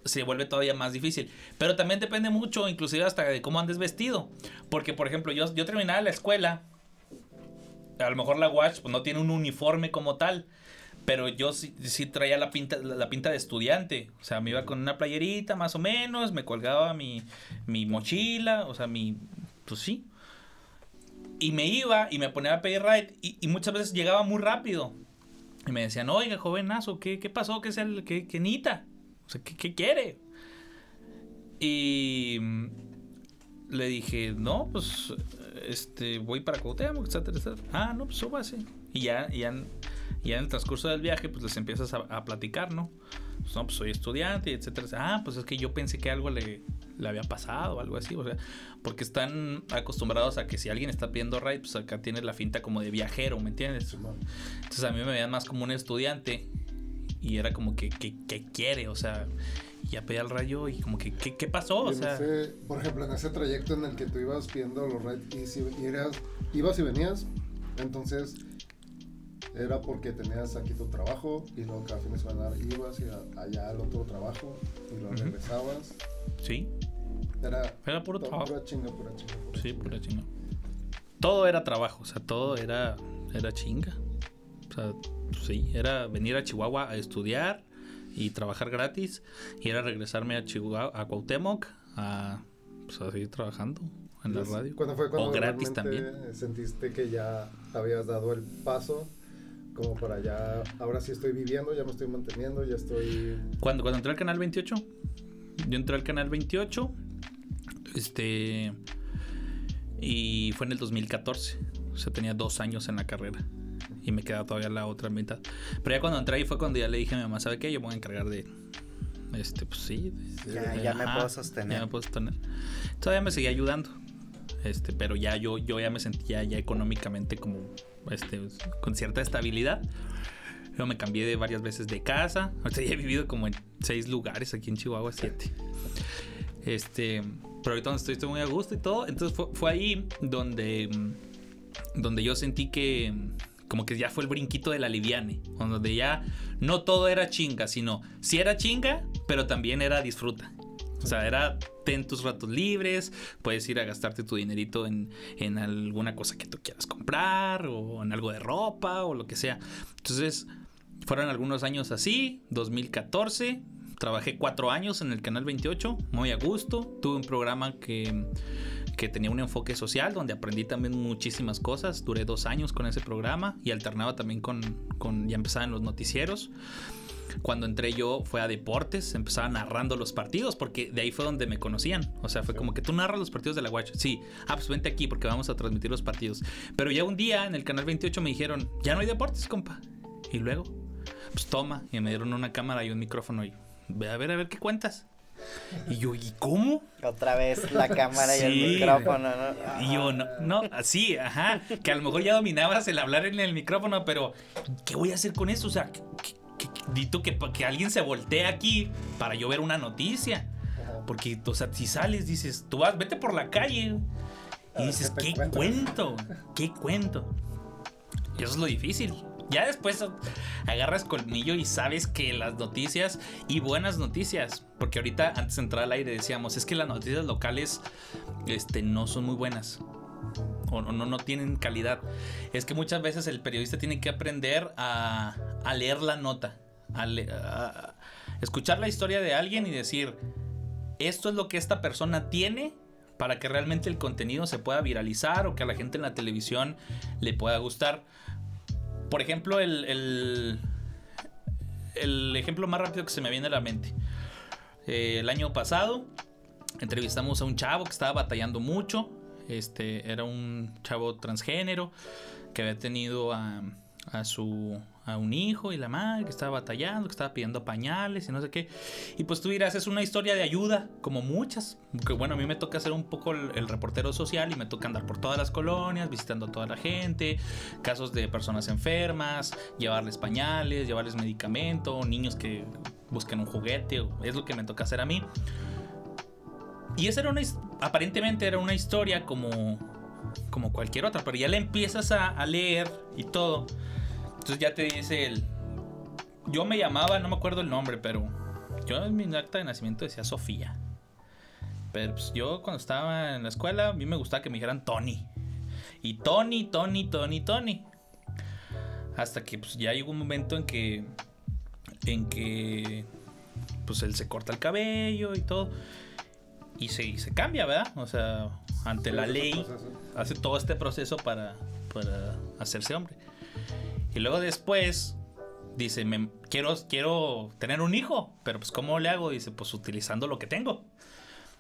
Speaker 3: se vuelve todavía más difícil. Pero también depende mucho, inclusive hasta de cómo andes vestido. Porque, por ejemplo, yo, yo terminaba la escuela, a lo mejor la Watch pues, no tiene un uniforme como tal. Pero yo sí, traía la pinta, la, pinta de estudiante. O sea, me iba con una playerita más o menos, me colgaba mi, mi mochila, o sea, mi... Pues sí. Y me iba y me ponía a pedir ride y, muchas veces llegaba muy rápido. Y me decían, oiga, jovenazo, ¿qué, qué pasó? ¿Qué es el, qué, qué nita? ¿qué, qué quiere? Y mm, le dije, no, pues, este, voy para Cuauhtémoc, etcétera, etcétera. Ah, no, pues súbase. Y ya, ya, ya en el transcurso del viaje, pues les empiezas a, a platicar, ¿no? Pues, no, pues soy estudiante, etcétera. Ah, pues es que yo pensé que algo le, le había pasado algo así, o sea, porque están acostumbrados a que si alguien está pidiendo ride, pues acá tiene la finta como de viajero, ¿me entiendes? Entonces a mí me veían más como un estudiante y era como que, que, que quiere, o sea, ya pedía el rayo y como que, ¿qué, qué pasó? O
Speaker 1: Y
Speaker 3: sea,
Speaker 1: ese- por ejemplo, en ese trayecto en el que tú ibas pidiendo los rides y si y eras- ibas y venías, entonces era porque tenías aquí tu trabajo y luego cada fin de semana ibas y a- allá al otro trabajo y luego
Speaker 3: Ujú.
Speaker 1: regresabas.
Speaker 3: sí,
Speaker 1: Era,
Speaker 3: era puro trabajo.
Speaker 1: pura chinga, pura chinga. pura
Speaker 3: Sí,
Speaker 1: chinga.
Speaker 3: pura chinga. Todo era trabajo, o sea, todo era, era chinga. O sea, sí, era venir a Chihuahua a estudiar y trabajar gratis y era regresarme a Chihuahua, a Cuauhtémoc a, pues, a seguir trabajando en la radio.
Speaker 1: ¿Cuándo fue cuando
Speaker 3: O gratis
Speaker 1: realmente sentiste que ya habías dado el paso como para ya, ahora sí estoy viviendo, ya me estoy manteniendo, ya estoy...
Speaker 3: Cuando, cuando entré al canal 28, yo entré al canal 28, este, y fue en el 2014, o sea, tenía dos años en la carrera y me quedaba todavía la otra mitad. Pero ya cuando entré ahí fue cuando ya le dije a mi mamá, ¿sabe qué? Yo me voy a encargar de, este, pues sí. de-
Speaker 2: Ya-
Speaker 3: de-
Speaker 2: ya me puedo sostener.
Speaker 3: Ya me puedo sostener. Todavía me seguía ayudando, este, pero ya yo, yo ya me sentía ya económicamente como, este, con cierta estabilidad. Yo me cambié de varias veces de casa. Ahorita ya he vivido como en seis lugares aquí en Chihuahua, siete. Este, pero ahorita donde estoy, estoy muy a gusto y todo. Entonces fue, fue ahí donde, donde yo sentí que como que ya fue el brinquito de la liviane. Donde ya no todo era chinga, sino sí era chinga, pero también era disfruta. O sea, era ten tus ratos libres, puedes ir a gastarte tu dinerito en, en alguna cosa que tú quieras comprar o en algo de ropa o lo que sea. Entonces, fueron algunos años así, 2014, trabajé cuatro años en el Canal 28, muy a gusto, tuve un programa que, que tenía un enfoque social donde aprendí también muchísimas cosas, duré dos años con ese programa y alternaba también con, con ya empezaba en los noticieros. Cuando entré yo fue a deportes, empezaba narrando los partidos, porque de ahí fue donde me conocían. O sea, fue como que tú narras los partidos de la Watch. Sí, ah, pues vente aquí porque vamos a transmitir los partidos. Pero ya un día en el canal 28 me dijeron, ya no hay deportes, compa. Y luego, pues toma, y me dieron una cámara y un micrófono y ve a ver, a ver qué cuentas. Y yo, ¿y cómo?
Speaker 2: Otra vez la <laughs> cámara y el micrófono, ¿no?
Speaker 3: Y yo, no, no, así, ajá. Que a lo mejor ya dominabas el hablar en el micrófono, pero ¿qué voy a hacer con eso? O sea, que, que- que- dito que, que alguien se voltee aquí para yo ver una noticia. Porque, o sea, si sales, dices, tú vas, vete por la calle. Y dices,
Speaker 1: qué te
Speaker 3: ¿qué
Speaker 1: encuentras".
Speaker 3: cuento? ¿Qué cuento? Y eso es lo difícil. Ya después agarras colmillo y sabes que las noticias y buenas noticias, porque ahorita antes de entrar al aire decíamos, es que las noticias locales este, no son muy buenas o no, no, tienen calidad. Es que muchas veces el periodista tiene que aprender a, leer la nota, a escuchar la historia de alguien y decir, esto es lo que esta persona tiene para que realmente el contenido se pueda viralizar o que a la gente en la televisión le pueda gustar. Por ejemplo, el, el, el ejemplo más rápido que se me viene a la mente. Eh, el año pasado entrevistamos a un chavo que estaba batallando mucho. Este era un chavo transgénero que había tenido a, a su a un hijo y la madre que estaba batallando, que estaba pidiendo pañales y no sé qué. Y pues tú dirás, es una historia de ayuda, como muchas. Que bueno, a mí me toca ser un poco el, reportero social y me toca andar por todas las colonias, visitando a toda la gente, casos de personas enfermas, llevarles pañales, llevarles medicamento, niños que busquen un juguete, es lo que me toca hacer a mí. Y esa era una, aparentemente era una historia como, como cualquier otra, pero ya la empiezas a, a leer y todo. Entonces ya te dice el... Yo me llamaba, no me acuerdo el nombre, pero yo en mi acta de nacimiento decía Sofía. Pero pues, yo cuando estaba en la escuela, a mí me gustaba que me dijeran Tony. Y Tony, Tony, Tony, Tony. Hasta que pues, ya llegó un momento en que... En que... Pues él se corta el cabello y todo. Y se, y se cambia, ¿verdad? O sea, ante la ley hace todo este proceso para, para hacerse hombre. Y luego después dice, me, quiero, quiero tener un hijo, pero pues ¿cómo le hago? Dice, pues utilizando lo que tengo.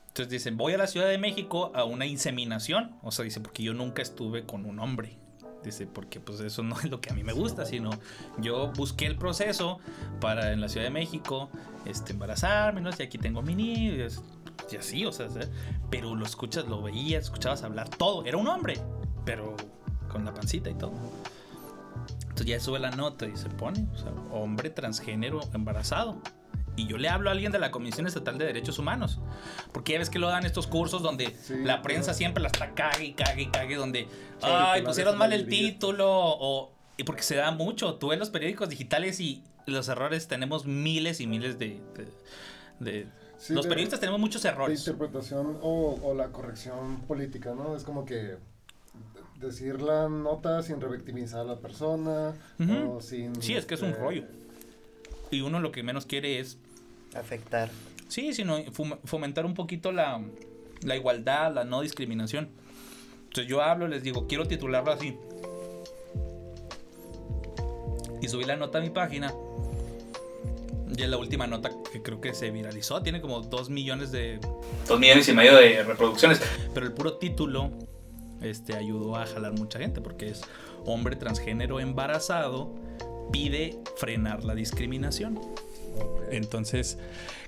Speaker 3: Entonces dicen, voy a la Ciudad de México a una inseminación. O sea, dice, porque yo nunca estuve con un hombre. Dice, porque pues eso no es lo que a mí me gusta, sino yo busqué el proceso para en la Ciudad de México este, embarazarme, ¿no? Y aquí tengo mi niño. Y, así, o sea, pero lo escuchas, lo veías, escuchabas hablar todo. Era un hombre, pero con la pancita y todo. Entonces ya sube la nota y se pone, o sea, hombre transgénero embarazado. Y yo le hablo a alguien de la Comisión Estatal de Derechos Humanos. Porque ya ves que lo dan estos cursos donde
Speaker 1: Sí,
Speaker 3: la prensa
Speaker 1: claro.
Speaker 3: siempre la está cague y cague y cague, donde, ay,
Speaker 1: titulares
Speaker 3: pusieron mal el título, o. Y porque se da mucho. Tú ves los periódicos digitales y los errores tenemos miles y miles de. de- de-
Speaker 1: Sí,
Speaker 3: los
Speaker 1: de-
Speaker 3: periodistas tenemos muchos
Speaker 1: La
Speaker 3: errores.
Speaker 1: interpretación o, o la corrección política, ¿no? Es como que decir la nota sin revictimizar a la persona
Speaker 3: Ujú.
Speaker 1: o sin...
Speaker 3: Sí, es que es un
Speaker 1: este,
Speaker 3: rollo. Y uno lo que menos quiere es
Speaker 2: Afectar.
Speaker 3: Sí, sino fom- fomentar un poquito la, la igualdad, la no discriminación. Entonces yo hablo, les digo, quiero titularlo así. Y subí la nota a mi página. Y es la última nota que creo que se viralizó. Tiene como 2 millones de... 2 millones y medio de reproducciones. Pero el puro título este, ayudó a jalar mucha gente porque es hombre transgénero embarazado pide frenar la discriminación. Entonces,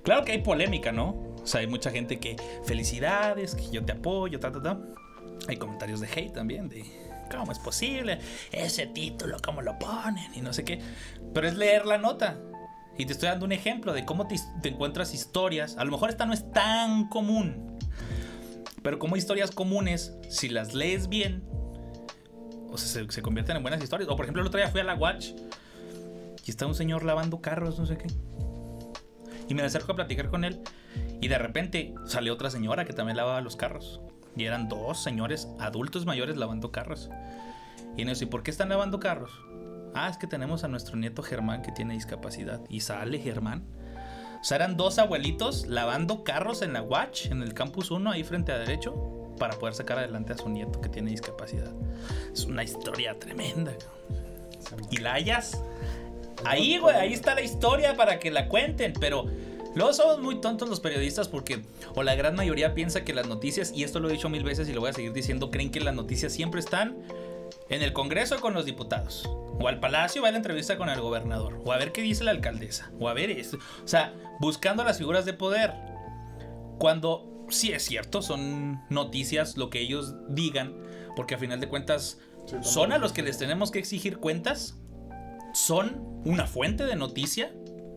Speaker 3: claro que hay polémica, ¿no? O sea, hay mucha gente que felicidades, que yo te apoyo, ta, ta, ta. Hay comentarios de hate también, de cómo es posible, ese título, cómo lo ponen y no sé qué. Pero es leer la nota. Y te estoy dando un ejemplo de cómo te, te encuentras historias. A lo mejor esta no es tan común. Pero como historias comunes, si las lees bien, o sea, se, convierten en buenas historias. O por ejemplo, el otro día fui a la Watch y está un señor lavando carros, no sé qué. Y me acerco a platicar con él. Y de repente salió otra señora que también lavaba los carros. Y eran dos señores adultos mayores lavando carros. Y nos ¿y por qué están lavando carros? Ah, es que tenemos a nuestro nieto Germán que tiene discapacidad. Y sale Germán. O sea, eran dos abuelitos lavando carros en la Watch, en el campus 1, ahí frente a derecho, para poder sacar adelante a su nieto que tiene discapacidad. Es una historia tremenda. Y la hayas Ahí, güey, ahí está la historia para que la cuenten, pero luego somos muy tontos los periodistas porque, o la gran mayoría piensa que las noticias, y esto lo he dicho mil veces y lo voy a seguir diciendo, creen que las noticias siempre están en el Congreso con los diputados, o al Palacio va a la entrevista con el gobernador, o a ver qué dice la alcaldesa, o a ver esto, o sea, buscando las figuras de poder. Cuando sí es cierto, son noticias lo que ellos digan, porque a final de cuentas
Speaker 1: Sí,
Speaker 3: son a los que les tenemos que exigir cuentas son una fuente de noticia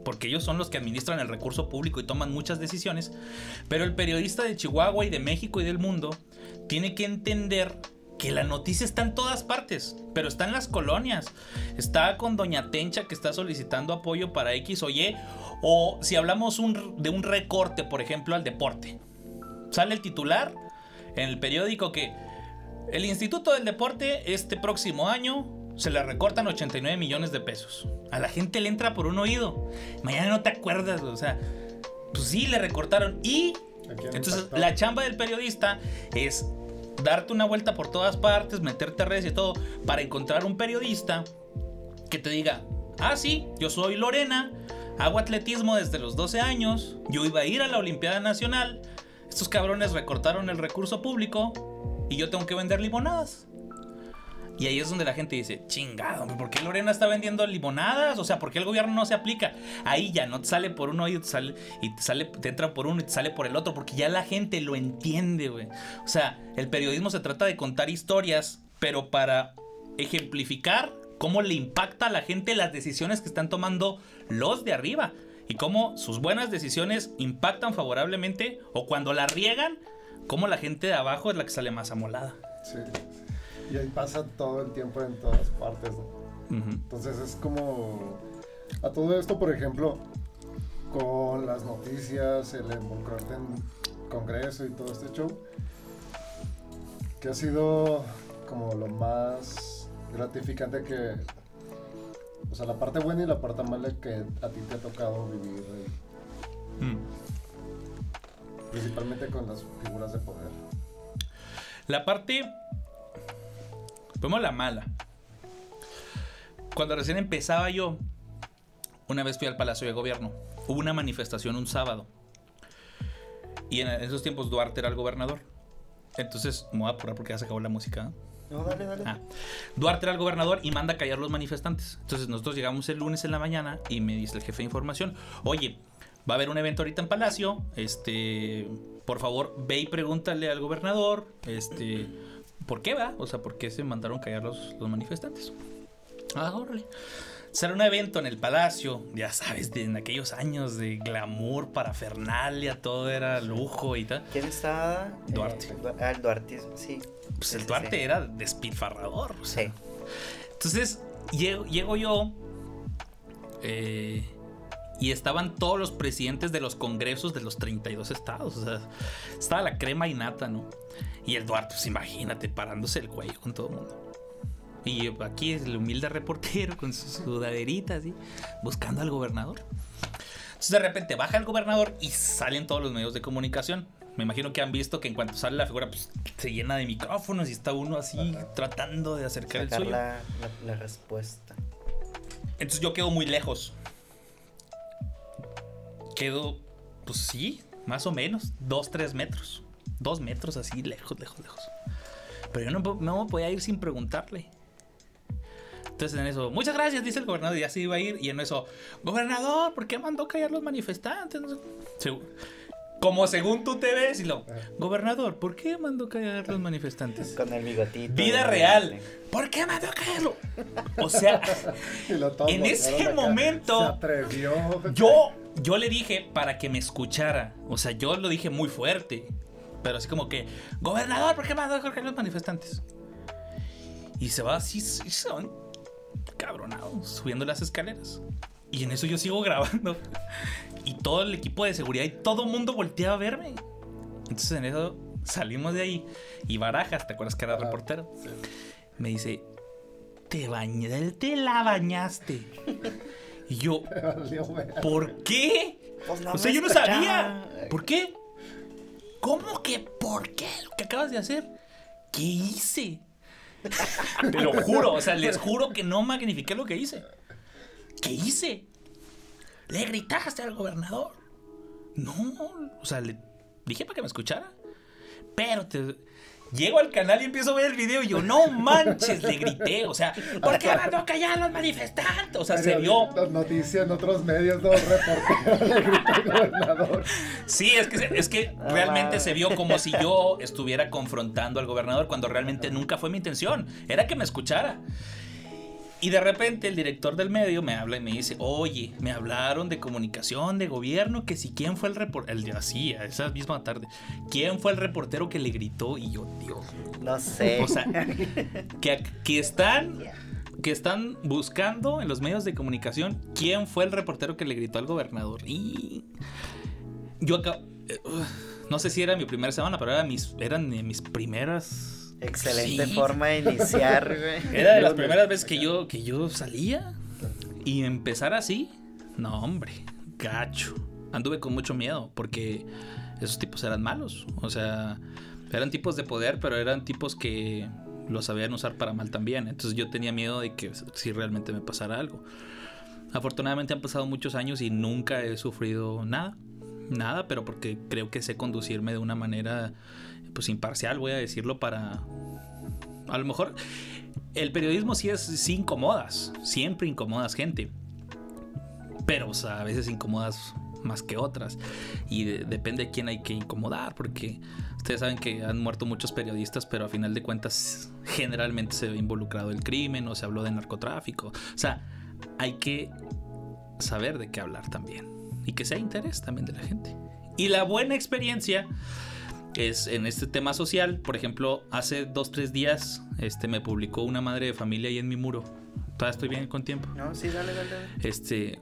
Speaker 3: porque ellos son los que administran el recurso público y toman muchas decisiones, pero el periodista de Chihuahua y de México y del mundo tiene que entender que la noticia está en todas partes, pero está en las colonias. Está con Doña Tencha que está solicitando apoyo para X o Y, o si hablamos un- de un recorte, por ejemplo, al deporte. Sale el titular en el periódico que el Instituto del Deporte este próximo año se le recortan 89 millones de pesos. A la gente le entra por un oído. Mañana no te acuerdas, o sea, pues sí, le recortaron. Y
Speaker 1: ¿A quién
Speaker 3: entonces
Speaker 1: impactó?
Speaker 3: la chamba del periodista es darte una vuelta por todas partes, meterte a redes y todo, para encontrar un periodista que te diga, ah, sí, yo soy Lorena, hago atletismo desde los 12 años, yo iba a ir a la Olimpiada Nacional, estos cabrones recortaron el recurso público y yo tengo que vender limonadas. Y ahí es donde la gente dice, chingado, ¿por qué Lorena está vendiendo limonadas? O sea, ¿por qué el gobierno no se aplica? Ahí ya no te sale por uno y te sale, y te sale, te entra por uno y te sale por el otro, porque ya la gente lo entiende, güey. O sea, el periodismo se trata de contar historias, pero para ejemplificar cómo le impacta a la gente las decisiones que están tomando los de arriba. Y cómo sus buenas decisiones impactan favorablemente, o cuando la riegan, cómo la gente de abajo es la que sale más amolada.
Speaker 1: Sí. Y ahí pasa todo el tiempo en todas partes. Entonces es como... A todo esto, por ejemplo, con las noticias, el involucrarte en Congreso y todo este show, que ha sido como lo más gratificante que... O sea, la parte buena y la parte mala que a ti te ha tocado vivir, eh,
Speaker 3: Mm.
Speaker 1: principalmente con las figuras de poder.
Speaker 3: La parte. Vemos la mala. Cuando recién empezaba yo, una vez fui al Palacio de Gobierno. Hubo una manifestación un sábado. Y en esos tiempos Duarte era el gobernador. Entonces, me voy a apurar porque ya se acabó la música. ¿eh?
Speaker 2: No, dale, dale.
Speaker 3: Ah. Duarte era el gobernador y manda a callar los manifestantes. Entonces nosotros llegamos el lunes en la mañana y me dice el jefe de información, oye, va a haber un evento ahorita en Palacio, este, por favor, ve y pregúntale al gobernador, este, ¿por qué va? O sea, ¿por qué se mandaron callar los, los manifestantes? Ah, órale. Será un evento en el Palacio, ya sabes, de, en aquellos años de glamour, parafernalia, todo era lujo y tal.
Speaker 2: ¿Quién estaba?
Speaker 3: Duarte.
Speaker 2: Eh, ah, el Duarte, sí.
Speaker 3: Pues el Duarte
Speaker 2: sí.
Speaker 3: era despilfarrador. o sea,
Speaker 2: Sí.
Speaker 3: Entonces, llego, llego yo eh, y estaban todos los presidentes de los congresos de los 32 estados. O sea, estaba la crema y nata, ¿no? Y el Duarte, pues imagínate, parándose el cuello con todo el mundo. Y aquí es el humilde reportero con su sudaderita, así, buscando al gobernador. Entonces, de repente baja el gobernador y salen todos los medios de comunicación. Me imagino que han visto que en cuanto sale la figura, pues se llena de micrófonos y está uno así tratando de acercar el
Speaker 2: Sacar
Speaker 3: suyo.
Speaker 2: la, la- la respuesta.
Speaker 3: Entonces yo quedo muy lejos. Quedo, pues sí, más o menos, dos, tres metros. Dos metros así, lejos, lejos, lejos. Pero yo no, no me podía ir sin preguntarle. Entonces en eso, muchas gracias, dice el gobernador, y ya se iba a ir. Y en eso, gobernador, ¿por qué mandó callar los manifestantes? No sé. Segu- Como según tú te ves, y lo, gobernador, ¿por qué mandó callar los manifestantes?
Speaker 2: Con el bigotito.
Speaker 3: Vida real, ¿por qué mandó callarlo? O sea, <laughs> En ese momento,
Speaker 1: Se atrevió.
Speaker 3: Yo, yo le dije para que me escuchara. O sea, yo lo dije muy fuerte. Pero así como que, gobernador, ¿por qué mandó a callar los manifestantes? Y se va así, se van cabronados, subiendo las escaleras. Y en eso yo sigo <laughs> grabando. Y todo el equipo de seguridad y todo el mundo volteaba a verme. Entonces en eso salimos de ahí. Y Barajas, ¿te acuerdas que era
Speaker 1: Ah,
Speaker 3: reportero?
Speaker 1: sí.
Speaker 3: Me dice, te bañé, te la bañaste. Y yo. <laughs> ¿Por qué?
Speaker 2: Pues no
Speaker 3: o sea, yo no sabía. ¿Por qué? ¿Cómo que por qué? Lo que acabas de hacer. ¿Qué hice? <laughs> Te lo juro, o sea, les juro que no magnifiqué lo que hice. ¿Qué hice? Le gritaste al gobernador. No, o sea, le dije para que me escuchara. Pero te, llego al canal y empiezo a ver el video y yo, no manches, le grité. O sea, ¿por qué mandó a callar a los manifestantes? O sea, se vio.
Speaker 1: Las noticias en otros medios, no reporteros <laughs> le gritó al gobernador.
Speaker 3: Sí, es que, es que realmente se vio como si yo estuviera confrontando al gobernador cuando realmente nunca fue mi intención. Era que me escuchara. Y de repente el director del medio me habla y me dice, oye, me hablaron de comunicación, de gobierno, que si quién fue el reportero, el así, esa misma tarde, quién fue el reportero que le gritó y yo, Dios,
Speaker 2: No sé.
Speaker 3: o sea, <laughs> que, que están que están buscando en los medios de comunicación quién fue el reportero que le gritó al gobernador. Y yo acá, eh, no sé si era mi primera semana, pero era mis, eran mis primeras.
Speaker 2: Excelente
Speaker 3: Sí.
Speaker 2: forma de iniciar, <laughs> güey.
Speaker 3: Era de las <laughs> primeras veces que yo, que yo salía y empezar así. No, hombre, gacho. Anduve con mucho miedo porque esos tipos eran malos. O sea, eran tipos de poder, pero eran tipos que lo sabían usar para mal también. Entonces yo tenía miedo de que si realmente me pasara algo. Afortunadamente han pasado muchos años y nunca he sufrido nada. Nada, pero porque creo que sé conducirme de una manera pues imparcial, voy a decirlo para a lo mejor el periodismo sí es incomodas, siempre incomodas gente. Pero o sea, a veces incomodas más que otras y de- depende de quién hay que incomodar porque ustedes saben que han muerto muchos periodistas, pero a final de cuentas generalmente se ve involucrado el crimen o se habló de narcotráfico. O sea, hay que saber de qué hablar también y que sea interés también de la gente. Y la buena experiencia es en este tema social. Por ejemplo, hace dos, tres días este, me publicó una madre de familia ahí en mi muro. Todavía estoy bien con tiempo.
Speaker 2: No, sí, dale, dale. dale.
Speaker 3: Este.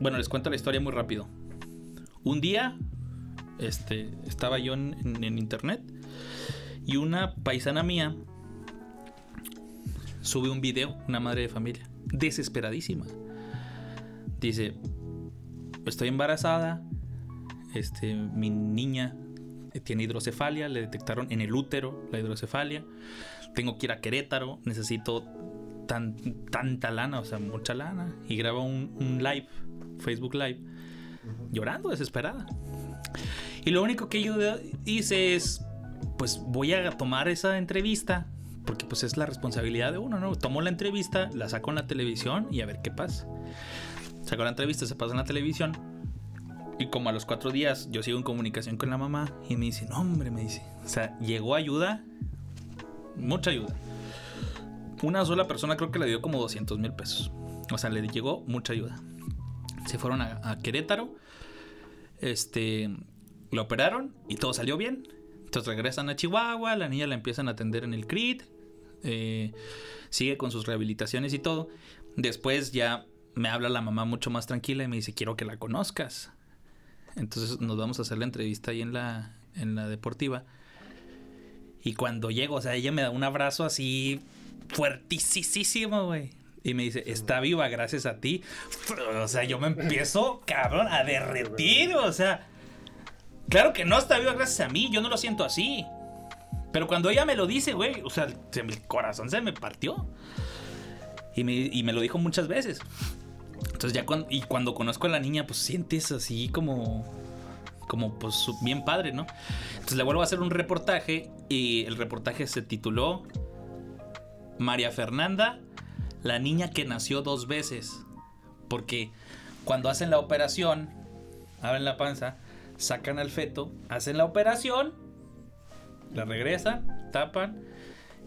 Speaker 3: Bueno, les cuento la historia muy rápido. Un día, este, estaba yo en, en- en internet y una paisana mía sube un video, una madre de familia, desesperadísima. Dice, estoy embarazada, este, mi niña tiene hidrocefalia, le detectaron en el útero la hidrocefalia, tengo que ir a Querétaro, necesito tan, tanta lana, o sea, mucha lana, y graba un, un live, Facebook Live, llorando, desesperada. Y lo único que yo hice es, pues voy a tomar esa entrevista, porque pues es la responsabilidad de uno, ¿no? Tomo la entrevista, la saco en la televisión y a ver qué pasa. Saco la entrevista, se pasa en la televisión. Y como a los cuatro días yo sigo en comunicación con la mamá y me dice, no hombre, me dice, o sea, llegó ayuda, mucha ayuda. Una sola persona creo que le dio como 200 mil pesos. O sea, le llegó mucha ayuda. Se fueron a, Querétaro, este, lo operaron y todo salió bien. Entonces regresan a Chihuahua, la niña la empiezan a atender en el CRIT, eh, sigue con sus rehabilitaciones y todo. Después ya me habla la mamá mucho más tranquila y me dice, quiero que la conozcas. Entonces nos vamos a hacer la entrevista ahí en la, en la deportiva. Y cuando llego, o sea, ella me da un abrazo así fuertísimo, güey. Y me dice, está viva gracias a ti. O sea, yo me empiezo, cabrón, a derretir. O sea, claro que no está viva gracias a mí. Yo no lo siento así. Pero cuando ella me lo dice, güey, o sea, se- mi corazón se me partió. Y me, y me lo dijo muchas veces. Entonces ya cuando, y cuando conozco a la niña, pues sientes así como, como pues bien padre, ¿no? Entonces le vuelvo a hacer un reportaje y el reportaje se tituló María Fernanda, la niña que nació dos veces. Porque cuando hacen la operación, abren la panza, sacan al feto, hacen la operación, la regresan, tapan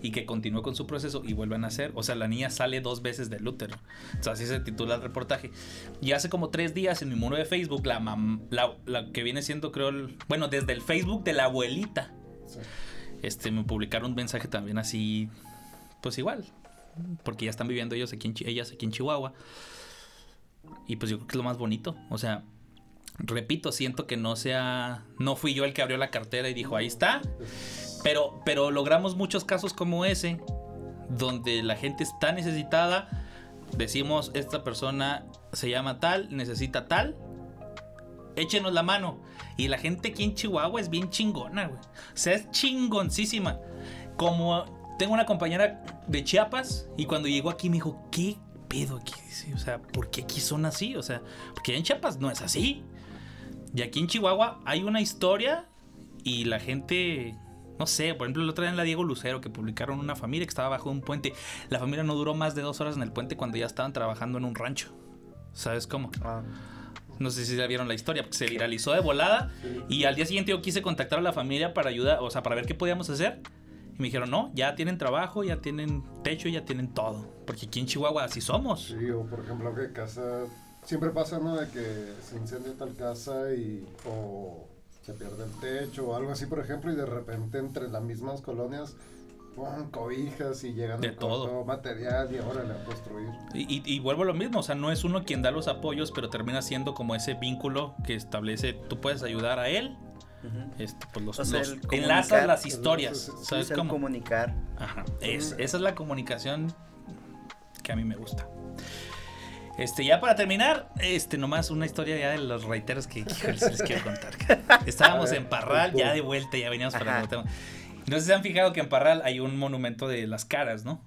Speaker 3: y que continúe con su proceso y vuelvan a hacer. O sea, la niña sale dos veces del útero. O sea, así se titula el reportaje. Y hace como tres días en mi muro de Facebook, la, mam- la, la que viene siendo, creo, el- bueno, desde el Facebook de la abuelita,
Speaker 1: Sí.
Speaker 3: este, me publicaron un mensaje también así, pues igual. Porque ya están viviendo ellos aquí en, ellas aquí en Chihuahua. Y pues yo creo que es lo más bonito. O sea, repito, siento que no sea. No fui yo el que abrió la cartera y dijo, ahí está. Pero, pero logramos muchos casos como ese, donde la gente está necesitada. Decimos, esta persona se llama tal, necesita tal. Échenos la mano. Y la gente aquí en Chihuahua es bien chingona, güey. O sea, es chingoncísima. Como tengo una compañera de Chiapas y cuando llegó aquí me dijo, ¿qué pedo aquí? O sea, ¿por qué aquí son así? O sea, porque en Chiapas no es así. Y aquí en Chihuahua hay una historia y la gente, no sé, por ejemplo, el otro día en la Diego Lucero que publicaron una familia que estaba bajo un puente. La familia no duró más de dos horas en el puente cuando ya estaban trabajando en un rancho. ¿Sabes cómo?
Speaker 2: Ah,
Speaker 3: No sé si ya vieron la historia, porque se viralizó de volada. Y al día siguiente yo quise contactar a la familia para ayudar, o sea, para ver qué podíamos hacer. Y me dijeron, no, ya tienen trabajo, ya tienen techo, ya tienen todo. Porque aquí en Chihuahua así somos.
Speaker 1: Sí, o por ejemplo que casa, siempre pasa, ¿no? De que se incendia tal casa y o se pierde el techo o algo así, por ejemplo, y de repente entre las mismas colonias ¡pum! cobijas y llegan
Speaker 3: De
Speaker 1: con
Speaker 3: todo.
Speaker 1: material y órale a construir.
Speaker 3: Y, y- y vuelvo a lo mismo, o sea, no es uno quien da los apoyos, pero termina siendo como ese vínculo que establece, tú puedes ayudar a él,
Speaker 2: Ujú.
Speaker 3: este, pues los,
Speaker 2: O sea,
Speaker 3: los-
Speaker 2: el
Speaker 3: enlazas las historias,
Speaker 1: Sí, sí, sí,
Speaker 3: ¿sabes
Speaker 2: Es el
Speaker 3: cómo?
Speaker 2: comunicar.
Speaker 3: Ajá, es- esa es la comunicación que a mí me gusta. Este, ya para terminar, este, nomás una historia ya de los reiteros que les quiero contar. Estábamos
Speaker 1: ver,
Speaker 3: en Parral, ya de vuelta, ya veníamos para
Speaker 2: Ajá.
Speaker 3: el tema. No sé si se han fijado que en Parral hay un monumento de las caras, ¿no?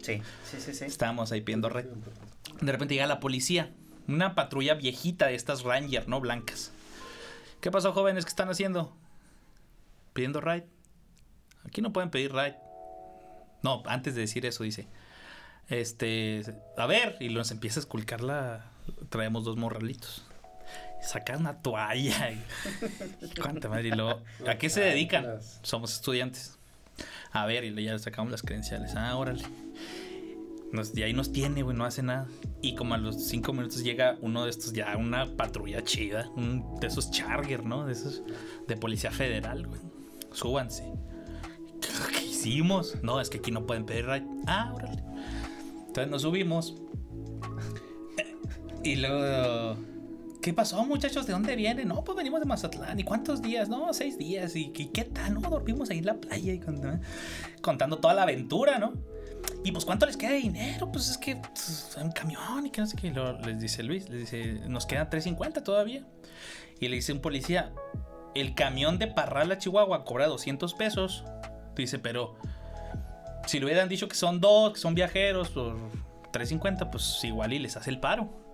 Speaker 2: Sí, sí, sí, sí.
Speaker 3: Estábamos ahí pidiendo red. De repente llega la policía, una patrulla viejita de estas Ranger, ¿no? Blancas. ¿Qué pasó, jóvenes? ¿Qué están haciendo? Pidiendo ride. Aquí no pueden pedir ride. No, antes de decir eso dice, este, a ver, y nos empieza a esculcar la, traemos dos morralitos. Sacan una toalla. Y, <laughs> cuánta madre, y luego, ¿a qué se dedican? Somos estudiantes. A ver, y le- ya le sacamos las credenciales. Ah, órale. Nos, y ahí nos tiene, güey, no hace nada. Y como a los cinco minutos llega uno de estos, ya una patrulla chida, un, de esos Charger, ¿no? De esos de Policía Federal, güey. Súbanse. ¿Qué, qué hicimos? No, es que aquí no pueden pedir. Ah, órale. Entonces nos subimos. Y luego, ¿qué pasó, muchachos? ¿De dónde vienen? No, pues venimos de Mazatlán. ¿Y cuántos días? No, seis días. ¿Y qué, tal? No, dormimos ahí en la playa y cont- contando toda la aventura, ¿no? Y pues, ¿cuánto les queda de dinero? Pues es que pues, un camión y que no sé qué. Les dice Luis, les dice, nos quedan 3.50 todavía. Y le dice un policía, el camión de Parral a Chihuahua cobra 200 pesos. Dice, pero si le hubieran dicho que son dos, que son viajeros, por 3.50, pues igual y les hace el paro.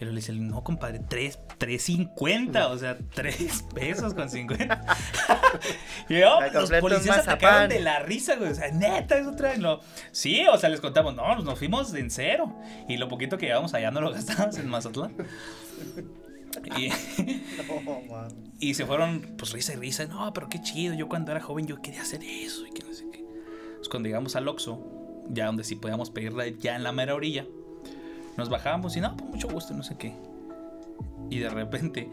Speaker 3: Luego le dice, no, compadre, 3, 3.50, o sea, 3 pesos con 50. <laughs> y yo, los policías atacaron de la risa, güey. O sea, neta, eso trae. No. Sí, o sea, les contamos, no, nos fuimos en cero. Y lo poquito que llevamos allá no lo gastamos en Mazatlán. Y, <laughs>
Speaker 2: No, man.
Speaker 3: y se fueron, pues risa y risa. No, pero qué chido. Yo cuando era joven yo quería hacer eso y que no sé qué. Cuando llegamos al Oxxo, ya donde sí podíamos pedir ride, ya en la mera orilla, nos bajábamos y no, pues mucho gusto, no sé qué. Y de repente,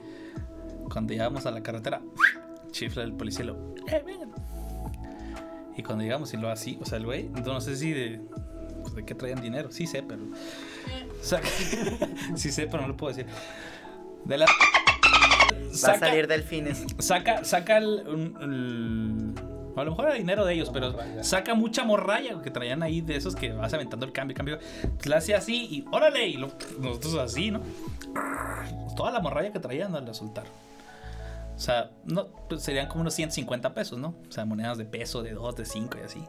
Speaker 3: cuando llegamos a la carretera, chifla el policía y lo, eh, vengan. Y cuando llegamos y lo así, o sea, el güey, no sé si de, pues, de qué traían dinero, sí sé, pero... saca- <laughs> sí sé, pero no lo puedo decir. De la...
Speaker 2: Va a salir delfines.
Speaker 3: Saca, saca el- A lo mejor era dinero de ellos, pero saca mucha morralla que traían ahí de esos que vas aventando el cambio, cambio. Pues la hace así y órale, y lo- nosotros así, ¿no? Pues toda la morralla que traían la soltaron. O sea, no, pues serían como unos 150 pesos, ¿no? O sea, monedas de peso, de 2, de 5 y así.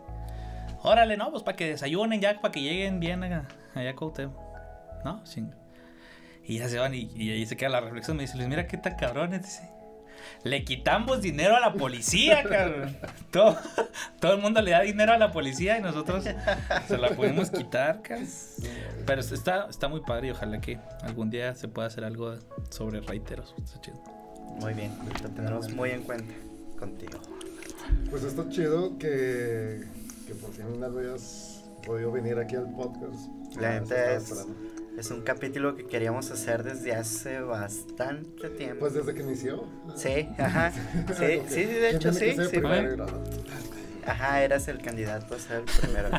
Speaker 3: Órale, no, pues para que desayunen ya, para que lleguen bien allá a Cuauhtémoc. ¿No? Y ya se van y, y ahí se queda la reflexión. Me dice, Luis, mira qué tan cabrones, dice. Le quitamos dinero a la policía, <laughs> cabrón. Todo, todo el mundo le da dinero a la policía y nosotros se la podemos quitar, cabrón. Pero está, está muy padre y ojalá que algún día se pueda hacer algo sobre reiteros. Está chido.
Speaker 2: Muy bien, lo tendremos muy en cuenta contigo.
Speaker 1: Pues está chido que, que por fin hayas podido venir aquí al podcast.
Speaker 2: La es-
Speaker 1: esperando.
Speaker 2: Es un capítulo que queríamos hacer desde hace bastante tiempo.
Speaker 1: Pues desde que inició.
Speaker 2: Sí, ajá. <laughs> Sí,
Speaker 1: Como
Speaker 2: sí, sí, de
Speaker 1: ¿quién
Speaker 2: hecho sí. sí Ajá, eras el candidato a ser el primero. <laughs>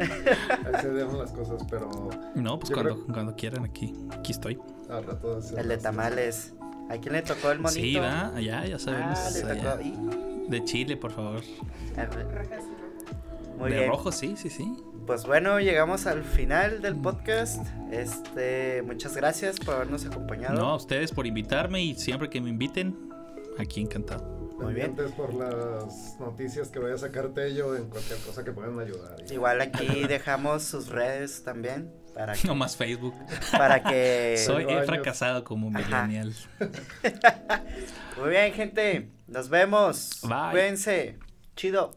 Speaker 1: Ahí se dieron las cosas, pero
Speaker 3: No, pues cuando,
Speaker 1: creo-
Speaker 3: cuando quieran aquí, aquí estoy.
Speaker 1: al rato de hacer
Speaker 2: El de tamales. ¿A quién le tocó el monito?
Speaker 3: Sí, va, allá, ya sabemos.
Speaker 2: Ah, le
Speaker 3: allá.
Speaker 2: tocó.
Speaker 3: De Chile, por favor.
Speaker 2: a ver. Muy
Speaker 3: de
Speaker 2: bien.
Speaker 3: rojo, sí, sí, sí.
Speaker 2: Pues bueno, llegamos al final del podcast. Este, muchas gracias por habernos acompañado.
Speaker 3: No, a ustedes por invitarme y siempre que me inviten, aquí encantado.
Speaker 2: Muy bien.
Speaker 1: por las noticias que vaya a sacar Tello en cualquier cosa que puedan ayudar.
Speaker 2: Igual aquí <laughs> dejamos sus redes también para que,
Speaker 3: No más Facebook.
Speaker 2: para que <laughs>
Speaker 3: Soy he fracasado como millennial. <laughs>
Speaker 2: Muy bien, gente. Nos vemos.
Speaker 3: Bye.
Speaker 2: Cuídense. Chido.